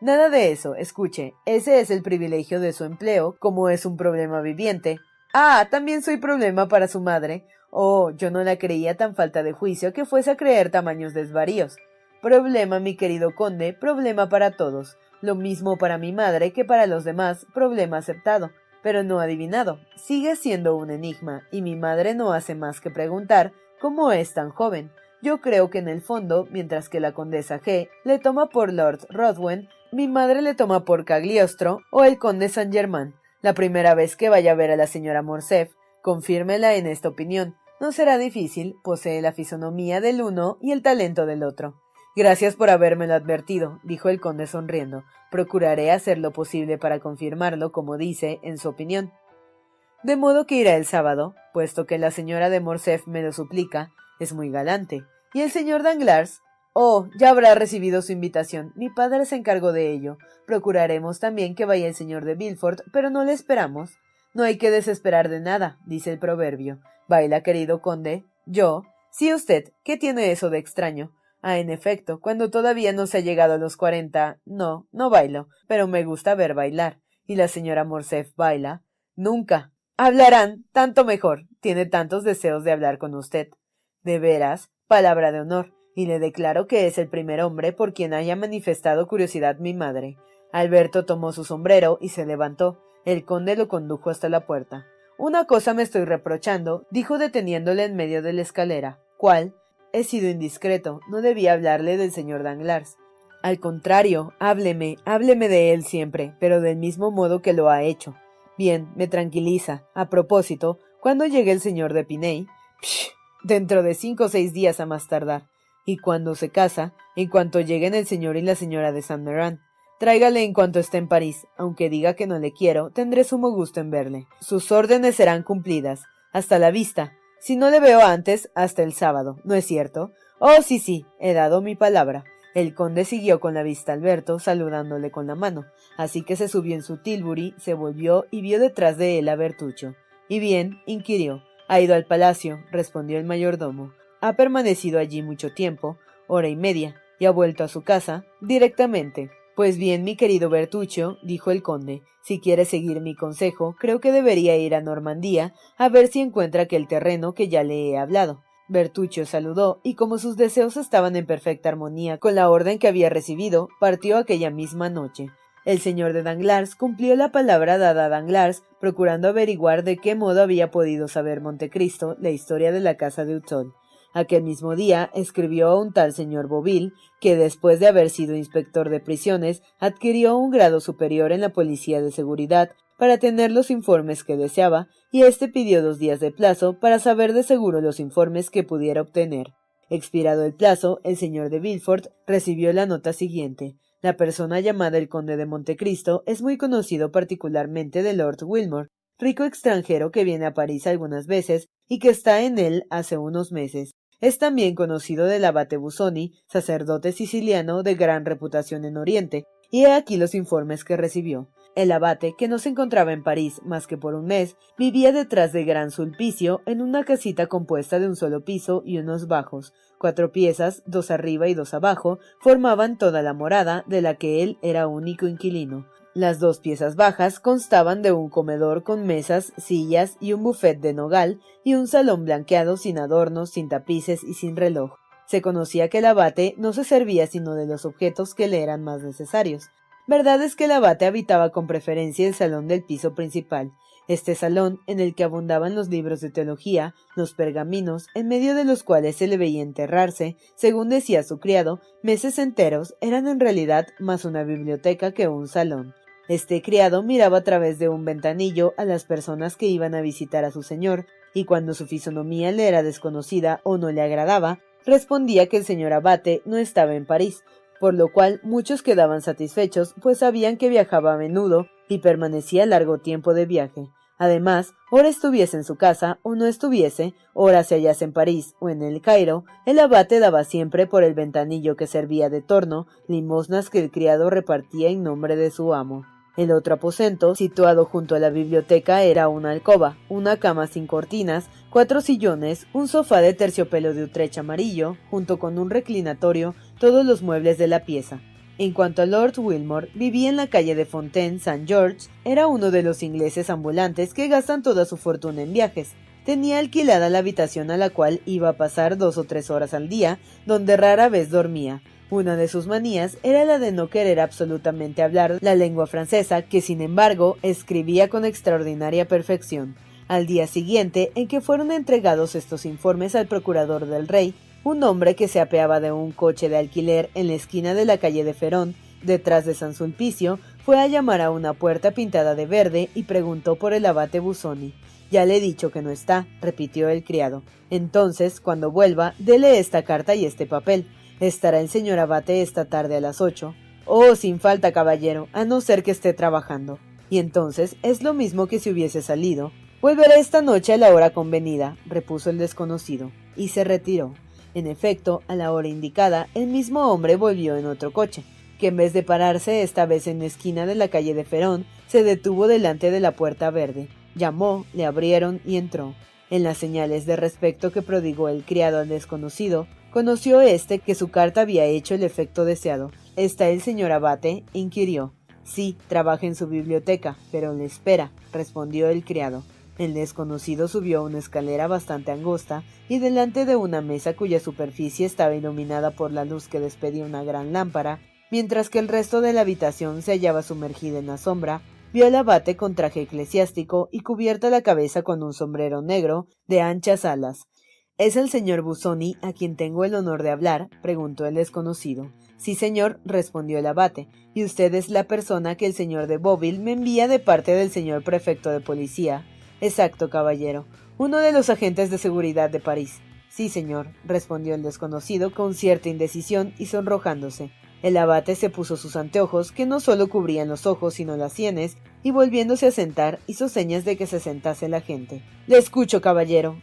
Nada de eso, escuche, ese es el privilegio de su empleo, como es un problema viviente. Ah, también soy problema para su madre, Oh, yo no la creía tan falta de juicio que fuese a creer tamaños desvaríos. Problema, mi querido conde, problema para todos. Lo mismo para mi madre que para los demás, problema aceptado, pero no adivinado. Sigue siendo un enigma, y mi madre no hace más que preguntar cómo es tan joven. Yo creo que en el fondo, mientras que la condesa G le toma por Lord Rodwen, mi madre le toma por Cagliostro o el conde Saint Germain. La primera vez que vaya a ver a la señora Morcerf, confírmela en esta opinión, no será difícil, posee la fisonomía del uno y el talento del otro. Gracias por habérmelo advertido, dijo el conde sonriendo. Procuraré hacer lo posible para confirmarlo, como dice, en su opinión. De modo que irá el sábado, puesto que la señora de Morcerf me lo suplica, es muy galante. Y el señor Danglars. Oh, ya habrá recibido su invitación. Mi padre se encargó de ello. Procuraremos también que vaya el señor de Villefort, pero no le esperamos. No hay que desesperar de nada, dice el proverbio. Baila, querido conde. Yo. Sí, usted. ¿Qué tiene eso de extraño? Ah, en efecto, cuando todavía no se ha llegado a los cuarenta. No, no bailo, pero me gusta ver bailar. ¿Y la señora Morcerf baila? Nunca. Hablarán, tanto mejor. Tiene tantos deseos de hablar con usted. De veras, palabra de honor, y le declaro que es el primer hombre por quien haya manifestado curiosidad mi madre. Alberto tomó su sombrero y se levantó. El conde lo condujo hasta la puerta. Una cosa me estoy reprochando, dijo deteniéndole en medio de la escalera. ¿Cuál? He sido indiscreto, no debía hablarle del señor Danglars. Al contrario, hábleme, hábleme de él siempre, pero del mismo modo que lo ha hecho. Bien, me tranquiliza. A propósito, ¿cuándo llegue el señor de Piney? Dentro de cinco o seis días a más tardar. Y cuando se casa, en cuanto lleguen el señor y la señora de Saint Meran. Tráigale en cuanto esté en París. Aunque diga que no le quiero, tendré sumo gusto en verle. Sus órdenes serán cumplidas. Hasta la vista. Si no le veo antes, hasta el sábado. ¿No es cierto? Oh, sí, sí. He dado mi palabra. El conde siguió con la vista a Alberto, saludándole con la mano. Así que se subió en su tilbury, se volvió y vio detrás de él a Bertucho. ¿Y bien? inquirió. Ha ido al palacio, respondió el mayordomo. Ha permanecido allí mucho tiempo, hora y media, y ha vuelto a su casa directamente. Pues bien, mi querido Bertuccio, dijo el conde, si quiere seguir mi consejo, creo que debería ir a Normandía a ver si encuentra aquel terreno que ya le he hablado. Bertuccio saludó, y como sus deseos estaban en perfecta armonía con la orden que había recibido, partió aquella misma noche. El señor de Danglars cumplió la palabra dada a Danglars, procurando averiguar de qué modo había podido saber Montecristo la historia de la casa de Utzol. Aquel mismo día escribió a un tal señor Boville, que después de haber sido inspector de prisiones, adquirió un grado superior en la policía de seguridad para tener los informes que deseaba, y éste pidió dos días de plazo para saber de seguro los informes que pudiera obtener. Expirado el plazo, el señor de Villefort recibió la nota siguiente. La persona llamada el conde de Montecristo es muy conocido particularmente de Lord Wilmore, rico extranjero que viene a París algunas veces y que está en él hace unos meses. Es también conocido del abate Busoni, sacerdote siciliano de gran reputación en Oriente, y he aquí los informes que recibió. El abate, que no se encontraba en París más que por un mes, vivía detrás de Gran Sulpicio en una casita compuesta de un solo piso y unos bajos. Cuatro piezas, dos arriba y dos abajo, formaban toda la morada de la que él era único inquilino. Las dos piezas bajas constaban de un comedor con mesas, sillas y un buffet de nogal y un salón blanqueado sin adornos, sin tapices y sin reloj. Se conocía que el abate no se servía sino de los objetos que le eran más necesarios. Verdad es que el abate habitaba con preferencia el salón del piso principal, este salón en el que abundaban los libros de teología, los pergaminos, en medio de los cuales se le veía enterrarse, según decía su criado, meses enteros, eran en realidad más una biblioteca que un salón. Este criado miraba a través de un ventanillo a las personas que iban a visitar a su señor, y cuando su fisonomía le era desconocida o no le agradaba, respondía que el señor abate no estaba en París, por lo cual muchos quedaban satisfechos, pues sabían que viajaba a menudo y permanecía largo tiempo de viaje. Además, ora estuviese en su casa o no estuviese, ora se hallase en París o en el Cairo, el abate daba siempre por el ventanillo que servía de torno limosnas que el criado repartía en nombre de su amo. El otro aposento, situado junto a la biblioteca, era una alcoba, una cama sin cortinas, cuatro sillones, un sofá de terciopelo de utrecha amarillo, junto con un reclinatorio, todos los muebles de la pieza. En cuanto a Lord Wilmore, vivía en la calle de Fontaine, St. George, era uno de los ingleses ambulantes que gastan toda su fortuna en viajes. Tenía alquilada la habitación a la cual iba a pasar dos o tres horas al día, donde rara vez dormía, una de sus manías era la de no querer absolutamente hablar la lengua francesa, que sin embargo escribía con extraordinaria perfección. Al día siguiente en que fueron entregados estos informes al procurador del rey, un hombre que se apeaba de un coche de alquiler en la esquina de la calle de Ferón, detrás de San Sulpicio, fue a llamar a una puerta pintada de verde y preguntó por el abate Busoni. Ya le he dicho que no está, repitió el criado. Entonces, cuando vuelva, dele esta carta y este papel. Estará el señor Abate esta tarde a las ocho. Oh, sin falta, caballero, a no ser que esté trabajando. Y entonces es lo mismo que si hubiese salido. Volveré esta noche a la hora convenida, repuso el desconocido, y se retiró. En efecto, a la hora indicada, el mismo hombre volvió en otro coche, que en vez de pararse esta vez en la esquina de la calle de Ferón, se detuvo delante de la puerta verde. Llamó, le abrieron y entró. En las señales de respeto que prodigó el criado al desconocido, Conoció éste que su carta había hecho el efecto deseado. ¿Está el señor Abate? inquirió. Sí, trabaja en su biblioteca, pero le espera, respondió el criado. El desconocido subió una escalera bastante angosta y delante de una mesa cuya superficie estaba iluminada por la luz que despedía una gran lámpara, mientras que el resto de la habitación se hallaba sumergida en la sombra, vio al abate con traje eclesiástico y cubierta la cabeza con un sombrero negro de anchas alas. ¿Es el señor Busoni a quien tengo el honor de hablar? preguntó el desconocido. Sí, señor, respondió el abate, y usted es la persona que el señor de Boville me envía de parte del señor prefecto de policía. Exacto, caballero. Uno de los agentes de seguridad de París. Sí, señor, respondió el desconocido con cierta indecisión y sonrojándose. El abate se puso sus anteojos, que no solo cubrían los ojos sino las sienes, y volviéndose a sentar, hizo señas de que se sentase la gente. Le escucho, caballero,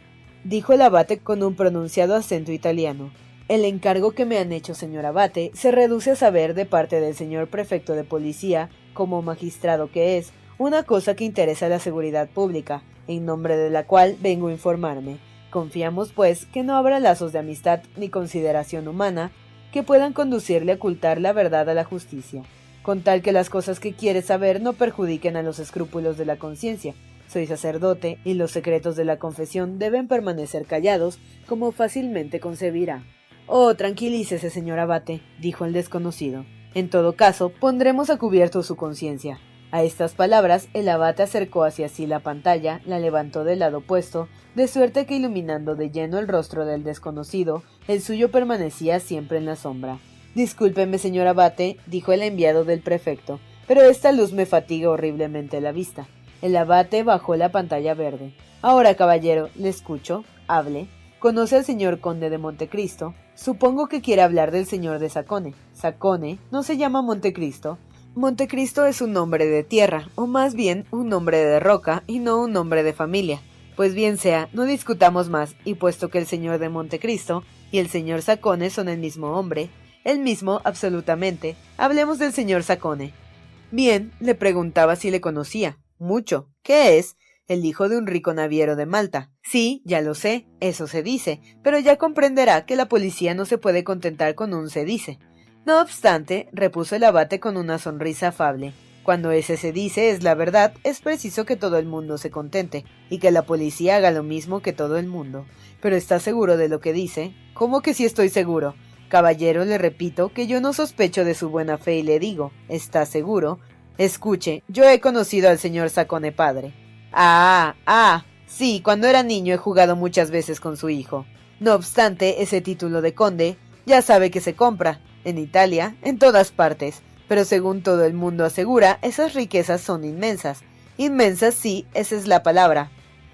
dijo el abate con un pronunciado acento italiano. El encargo que me han hecho, señor abate, se reduce a saber de parte del señor prefecto de policía, como magistrado que es, una cosa que interesa a la seguridad pública, en nombre de la cual vengo a informarme. Confiamos, pues, que no habrá lazos de amistad ni consideración humana que puedan conducirle a ocultar la verdad a la justicia, con tal que las cosas que quiere saber no perjudiquen a los escrúpulos de la conciencia, soy sacerdote y los secretos de la confesión deben permanecer callados, como fácilmente concebirá. Oh, tranquilícese, señor abate, dijo el desconocido. En todo caso, pondremos a cubierto su conciencia. A estas palabras, el abate acercó hacia sí la pantalla, la levantó del lado opuesto, de suerte que iluminando de lleno el rostro del desconocido, el suyo permanecía siempre en la sombra. Discúlpeme, señor abate, dijo el enviado del prefecto, pero esta luz me fatiga horriblemente la vista. El abate bajó la pantalla verde. Ahora, caballero, le escucho. Hable. ¿Conoce al señor conde de Montecristo? Supongo que quiere hablar del señor de Sacone. Sacone no se llama Montecristo. Montecristo es un nombre de tierra, o más bien un nombre de roca, y no un nombre de familia. Pues bien sea, no discutamos más, y puesto que el señor de Montecristo y el señor Sacone son el mismo hombre, el mismo absolutamente, hablemos del señor Sacone. Bien, le preguntaba si le conocía. Mucho. ¿Qué es? El hijo de un rico naviero de Malta. Sí, ya lo sé, eso se dice, pero ya comprenderá que la policía no se puede contentar con un se dice. No obstante, repuso el abate con una sonrisa afable, cuando ese se dice es la verdad, es preciso que todo el mundo se contente, y que la policía haga lo mismo que todo el mundo. Pero está seguro de lo que dice. ¿Cómo que sí estoy seguro? Caballero, le repito que yo no sospecho de su buena fe y le digo, ¿está seguro? Escuche, yo he conocido al señor Sacone padre. Ah, ah, sí, cuando era niño he jugado muchas veces con su hijo. No obstante, ese título de conde ya sabe que se compra, en Italia, en todas partes, pero según todo el mundo asegura, esas riquezas son inmensas. Inmensas, sí, esa es la palabra.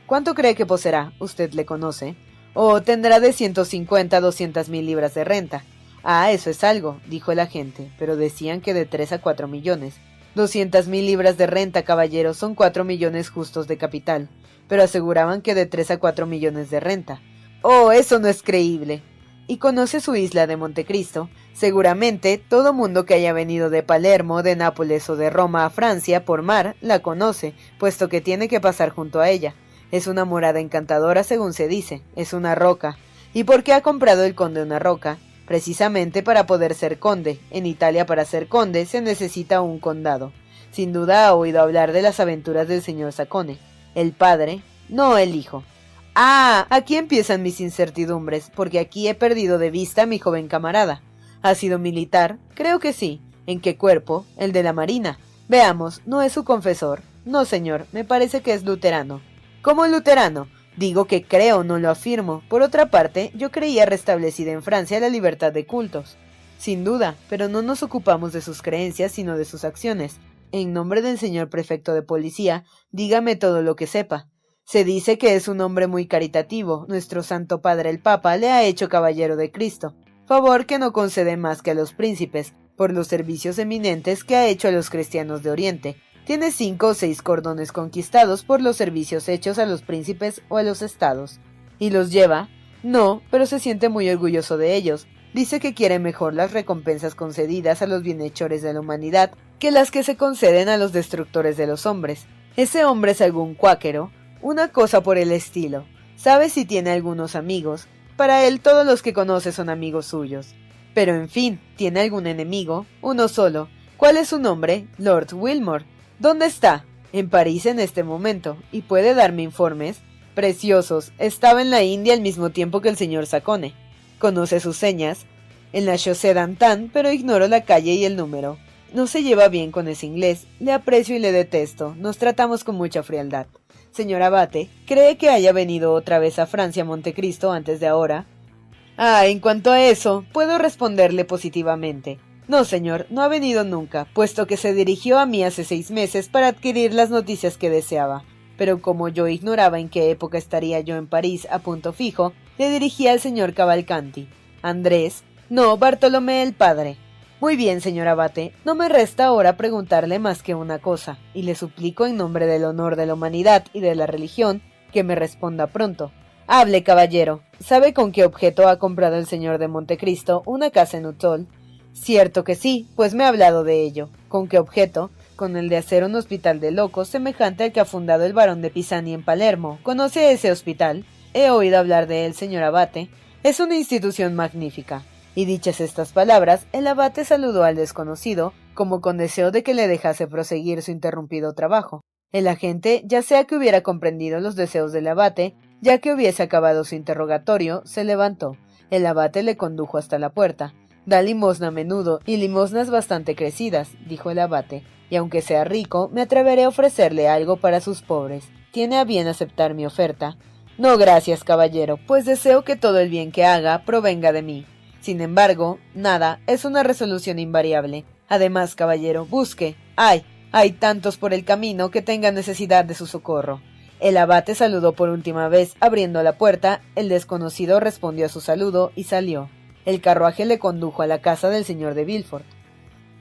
¿Cuánto cree que poseerá? Usted le conoce o tendrá de 150 a 200 mil libras de renta. Ah, eso es algo, dijo el agente, pero decían que de 3 a 4 millones. 200 mil libras de renta, caballero, son 4 millones justos de capital, pero aseguraban que de 3 a 4 millones de renta. Oh, eso no es creíble. ¿Y conoce su isla de Montecristo? Seguramente todo mundo que haya venido de Palermo, de Nápoles o de Roma a Francia por mar la conoce, puesto que tiene que pasar junto a ella. Es una morada encantadora según se dice, es una roca. ¿Y por qué ha comprado el conde una roca? Precisamente para poder ser conde. En Italia para ser conde se necesita un condado. Sin duda ha oído hablar de las aventuras del señor Sacone. El padre, no el hijo. Ah, aquí empiezan mis incertidumbres, porque aquí he perdido de vista a mi joven camarada. ¿Ha sido militar? Creo que sí. ¿En qué cuerpo? El de la Marina. Veamos, ¿no es su confesor? No, señor, me parece que es luterano. Como luterano, digo que creo, no lo afirmo. Por otra parte, yo creía restablecida en Francia la libertad de cultos. Sin duda, pero no nos ocupamos de sus creencias, sino de sus acciones. En nombre del señor prefecto de policía, dígame todo lo que sepa. Se dice que es un hombre muy caritativo. Nuestro Santo Padre el Papa le ha hecho caballero de Cristo, favor que no concede más que a los príncipes, por los servicios eminentes que ha hecho a los cristianos de Oriente, tiene cinco o seis cordones conquistados por los servicios hechos a los príncipes o a los estados. ¿Y los lleva? No, pero se siente muy orgulloso de ellos. Dice que quiere mejor las recompensas concedidas a los bienhechores de la humanidad que las que se conceden a los destructores de los hombres. Ese hombre es algún cuáquero, una cosa por el estilo. Sabe si tiene algunos amigos. Para él todos los que conoce son amigos suyos. Pero en fin, ¿tiene algún enemigo? Uno solo. ¿Cuál es su nombre? Lord Wilmore. ¿Dónde está? En París en este momento. ¿Y puede darme informes? Preciosos. Estaba en la India al mismo tiempo que el señor Sacone. Conoce sus señas. En la Chaussée d'Antin, pero ignoro la calle y el número. No se lleva bien con ese inglés. Le aprecio y le detesto. Nos tratamos con mucha frialdad. Señor Abate, ¿cree que haya venido otra vez a Francia Montecristo antes de ahora? Ah, en cuanto a eso, puedo responderle positivamente. No, señor, no ha venido nunca, puesto que se dirigió a mí hace seis meses para adquirir las noticias que deseaba. Pero como yo ignoraba en qué época estaría yo en París a punto fijo, le dirigí al señor Cavalcanti. Andrés. No, Bartolomé el padre. Muy bien, señor abate, no me resta ahora preguntarle más que una cosa, y le suplico en nombre del honor de la humanidad y de la religión que me responda pronto. Hable, caballero. ¿Sabe con qué objeto ha comprado el señor de Montecristo una casa en Utol Cierto que sí, pues me ha hablado de ello. ¿Con qué objeto? Con el de hacer un hospital de locos semejante al que ha fundado el barón de Pisani en Palermo. ¿Conoce ese hospital? He oído hablar de él, señor abate. Es una institución magnífica. Y dichas estas palabras, el abate saludó al desconocido, como con deseo de que le dejase proseguir su interrumpido trabajo. El agente, ya sea que hubiera comprendido los deseos del abate, ya que hubiese acabado su interrogatorio, se levantó. El abate le condujo hasta la puerta. Da limosna a menudo y limosnas bastante crecidas, dijo el abate, y aunque sea rico, me atreveré a ofrecerle algo para sus pobres. ¿Tiene a bien aceptar mi oferta? No, gracias, caballero, pues deseo que todo el bien que haga provenga de mí. Sin embargo, nada, es una resolución invariable. Además, caballero, busque. Ay, hay tantos por el camino que tengan necesidad de su socorro. El abate saludó por última vez, abriendo la puerta, el desconocido respondió a su saludo y salió. El carruaje le condujo a la casa del señor de Villefort.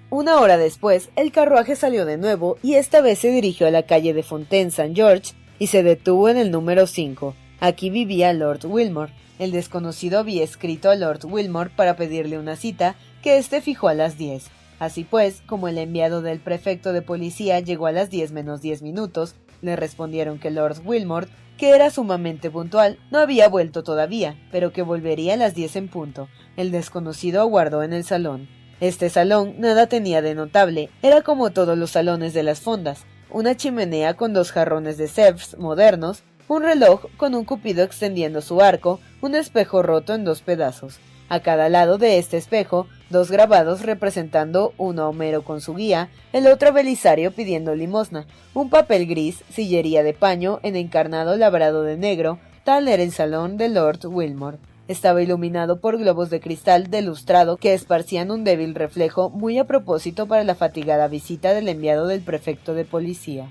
Una hora después, el carruaje salió de nuevo y esta vez se dirigió a la calle de Fontaine St. George y se detuvo en el número 5. Aquí vivía Lord Wilmore. El desconocido había escrito a Lord Wilmore para pedirle una cita que éste fijó a las diez. Así pues, como el enviado del prefecto de policía llegó a las diez menos diez minutos, le respondieron que Lord Wilmore que era sumamente puntual, no había vuelto todavía, pero que volvería a las diez en punto. El desconocido aguardó en el salón. Este salón nada tenía de notable, era como todos los salones de las fondas, una chimenea con dos jarrones de Sevres modernos, un reloj con un cupido extendiendo su arco, un espejo roto en dos pedazos. A cada lado de este espejo, dos grabados representando uno a Homero con su guía, el otro Belisario pidiendo limosna, un papel gris, sillería de paño en encarnado labrado de negro, tal era el salón de Lord Wilmore. Estaba iluminado por globos de cristal de lustrado que esparcían un débil reflejo muy a propósito para la fatigada visita del enviado del prefecto de policía.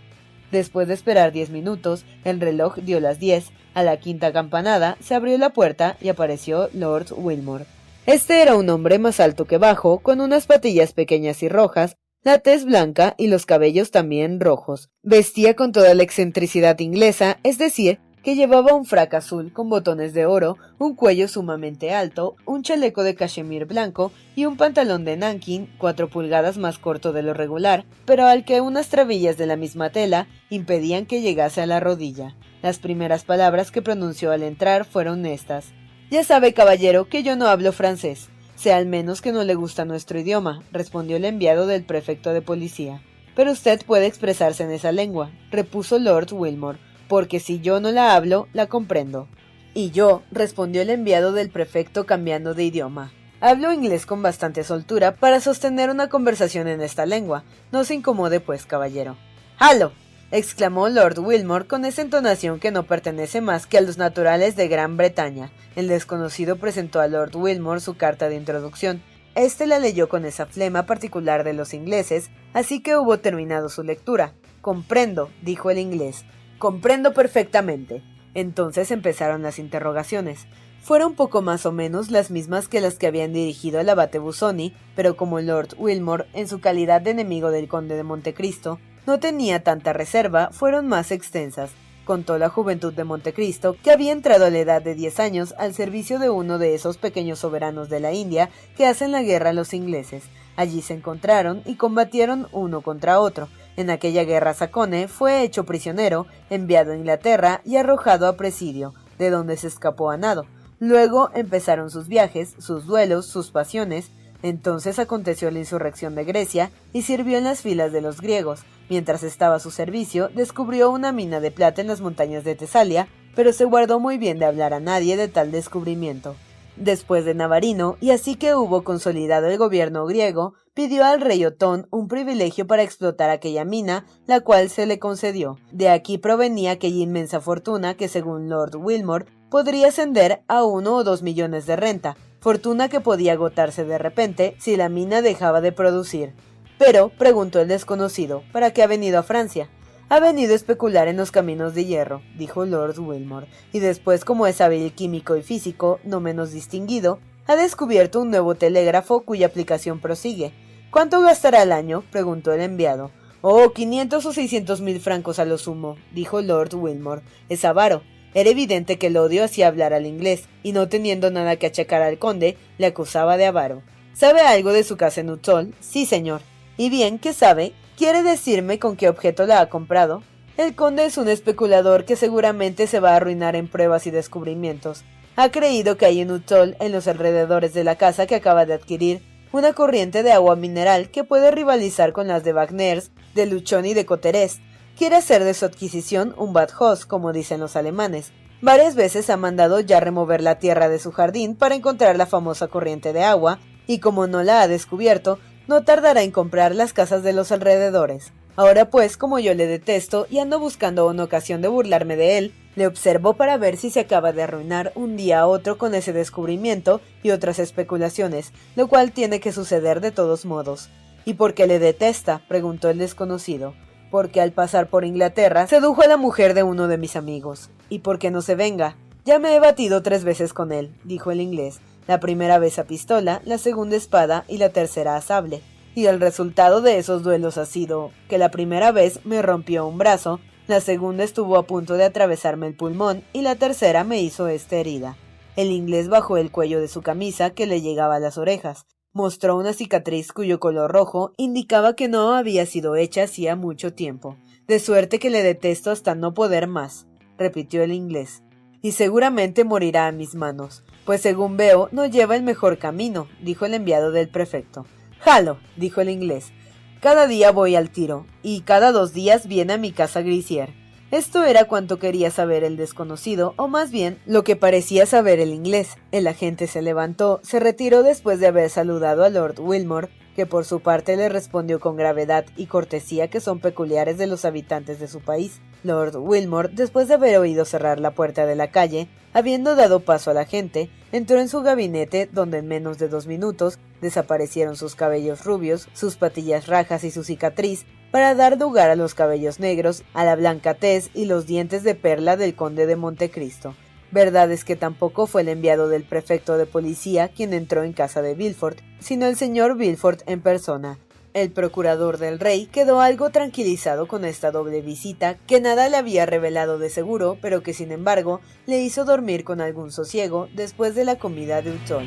Después de esperar diez minutos, el reloj dio las diez. A la quinta campanada se abrió la puerta y apareció Lord Wilmore. Este era un hombre más alto que bajo, con unas patillas pequeñas y rojas, la tez blanca y los cabellos también rojos. Vestía con toda la excentricidad inglesa, es decir, que llevaba un frac azul con botones de oro, un cuello sumamente alto, un chaleco de cachemir blanco y un pantalón de nankin cuatro pulgadas más corto de lo regular, pero al que unas trabillas de la misma tela impedían que llegase a la rodilla. Las primeras palabras que pronunció al entrar fueron estas. Ya sabe, caballero, que yo no hablo francés. Sea al menos que no le gusta nuestro idioma, respondió el enviado del prefecto de policía. Pero usted puede expresarse en esa lengua, repuso Lord Wilmore, porque si yo no la hablo, la comprendo. Y yo, respondió el enviado del prefecto cambiando de idioma. Hablo inglés con bastante soltura para sostener una conversación en esta lengua. No se incomode, pues, caballero. ¡Halo! Exclamó Lord Wilmore con esa entonación que no pertenece más que a los naturales de Gran Bretaña. El desconocido presentó a Lord Wilmore su carta de introducción. Este la leyó con esa flema particular de los ingleses, así que hubo terminado su lectura. Comprendo, dijo el inglés. Comprendo perfectamente. Entonces empezaron las interrogaciones. Fueron poco más o menos las mismas que las que habían dirigido al abate Busoni, pero como Lord Wilmore, en su calidad de enemigo del conde de Montecristo, no tenía tanta reserva, fueron más extensas. Contó la juventud de Montecristo, que había entrado a la edad de diez años al servicio de uno de esos pequeños soberanos de la India que hacen la guerra a los ingleses. Allí se encontraron y combatieron uno contra otro, en aquella guerra Sacone fue hecho prisionero, enviado a Inglaterra y arrojado a presidio, de donde se escapó a nado. Luego empezaron sus viajes, sus duelos, sus pasiones. Entonces aconteció la insurrección de Grecia y sirvió en las filas de los griegos. Mientras estaba a su servicio, descubrió una mina de plata en las montañas de Tesalia, pero se guardó muy bien de hablar a nadie de tal descubrimiento. Después de Navarino, y así que hubo consolidado el gobierno griego, pidió al rey Otón un privilegio para explotar aquella mina, la cual se le concedió. De aquí provenía aquella inmensa fortuna que, según Lord Wilmore, podría ascender a uno o dos millones de renta, fortuna que podía agotarse de repente si la mina dejaba de producir. Pero, preguntó el desconocido, ¿para qué ha venido a Francia? Ha venido a especular en los caminos de hierro, dijo Lord Wilmore, y después, como es hábil químico y físico, no menos distinguido, ha descubierto un nuevo telégrafo cuya aplicación prosigue. ¿Cuánto gastará al año? preguntó el enviado. Oh, quinientos o seiscientos mil francos a lo sumo, dijo Lord Wilmore. Es avaro. Era evidente que el odio hacía hablar al inglés, y no teniendo nada que achacar al conde, le acusaba de avaro. ¿Sabe algo de su casa en Utzol? Sí, señor. ¿Y bien qué sabe? ¿Quiere decirme con qué objeto la ha comprado? El conde es un especulador que seguramente se va a arruinar en pruebas y descubrimientos. Ha creído que hay en Utzol, en los alrededores de la casa que acaba de adquirir, una corriente de agua mineral que puede rivalizar con las de Wagners, de Luchón y de Coterest. Quiere hacer de su adquisición un Bad Hoss, como dicen los alemanes. Varias veces ha mandado ya remover la tierra de su jardín para encontrar la famosa corriente de agua, y como no la ha descubierto, no tardará en comprar las casas de los alrededores. Ahora pues, como yo le detesto y ando buscando una ocasión de burlarme de él, le observo para ver si se acaba de arruinar un día a otro con ese descubrimiento y otras especulaciones, lo cual tiene que suceder de todos modos. ¿Y por qué le detesta? preguntó el desconocido. Porque al pasar por Inglaterra sedujo a la mujer de uno de mis amigos. ¿Y por qué no se venga? Ya me he batido tres veces con él, dijo el inglés. La primera vez a pistola, la segunda espada y la tercera a sable. Y el resultado de esos duelos ha sido que la primera vez me rompió un brazo la segunda estuvo a punto de atravesarme el pulmón y la tercera me hizo esta herida. El inglés bajó el cuello de su camisa que le llegaba a las orejas. Mostró una cicatriz cuyo color rojo indicaba que no había sido hecha hacía mucho tiempo. De suerte que le detesto hasta no poder más, repitió el inglés. Y seguramente morirá a mis manos, pues según veo no lleva el mejor camino, dijo el enviado del prefecto. Jalo, dijo el inglés. Cada día voy al tiro, y cada dos días viene a mi casa Grisier. Esto era cuanto quería saber el desconocido, o más bien lo que parecía saber el inglés. El agente se levantó, se retiró después de haber saludado a Lord Wilmore, que por su parte le respondió con gravedad y cortesía que son peculiares de los habitantes de su país. Lord Wilmore, después de haber oído cerrar la puerta de la calle, habiendo dado paso a la gente, entró en su gabinete, donde en menos de dos minutos desaparecieron sus cabellos rubios, sus patillas rajas y su cicatriz, para dar lugar a los cabellos negros, a la blanca tez y los dientes de perla del conde de Montecristo. Verdad es que tampoco fue el enviado del prefecto de policía quien entró en casa de Villefort, sino el señor Villefort en persona, el procurador del rey quedó algo tranquilizado con esta doble visita, que nada le había revelado de seguro, pero que sin embargo le hizo dormir con algún sosiego después de la comida de Utón.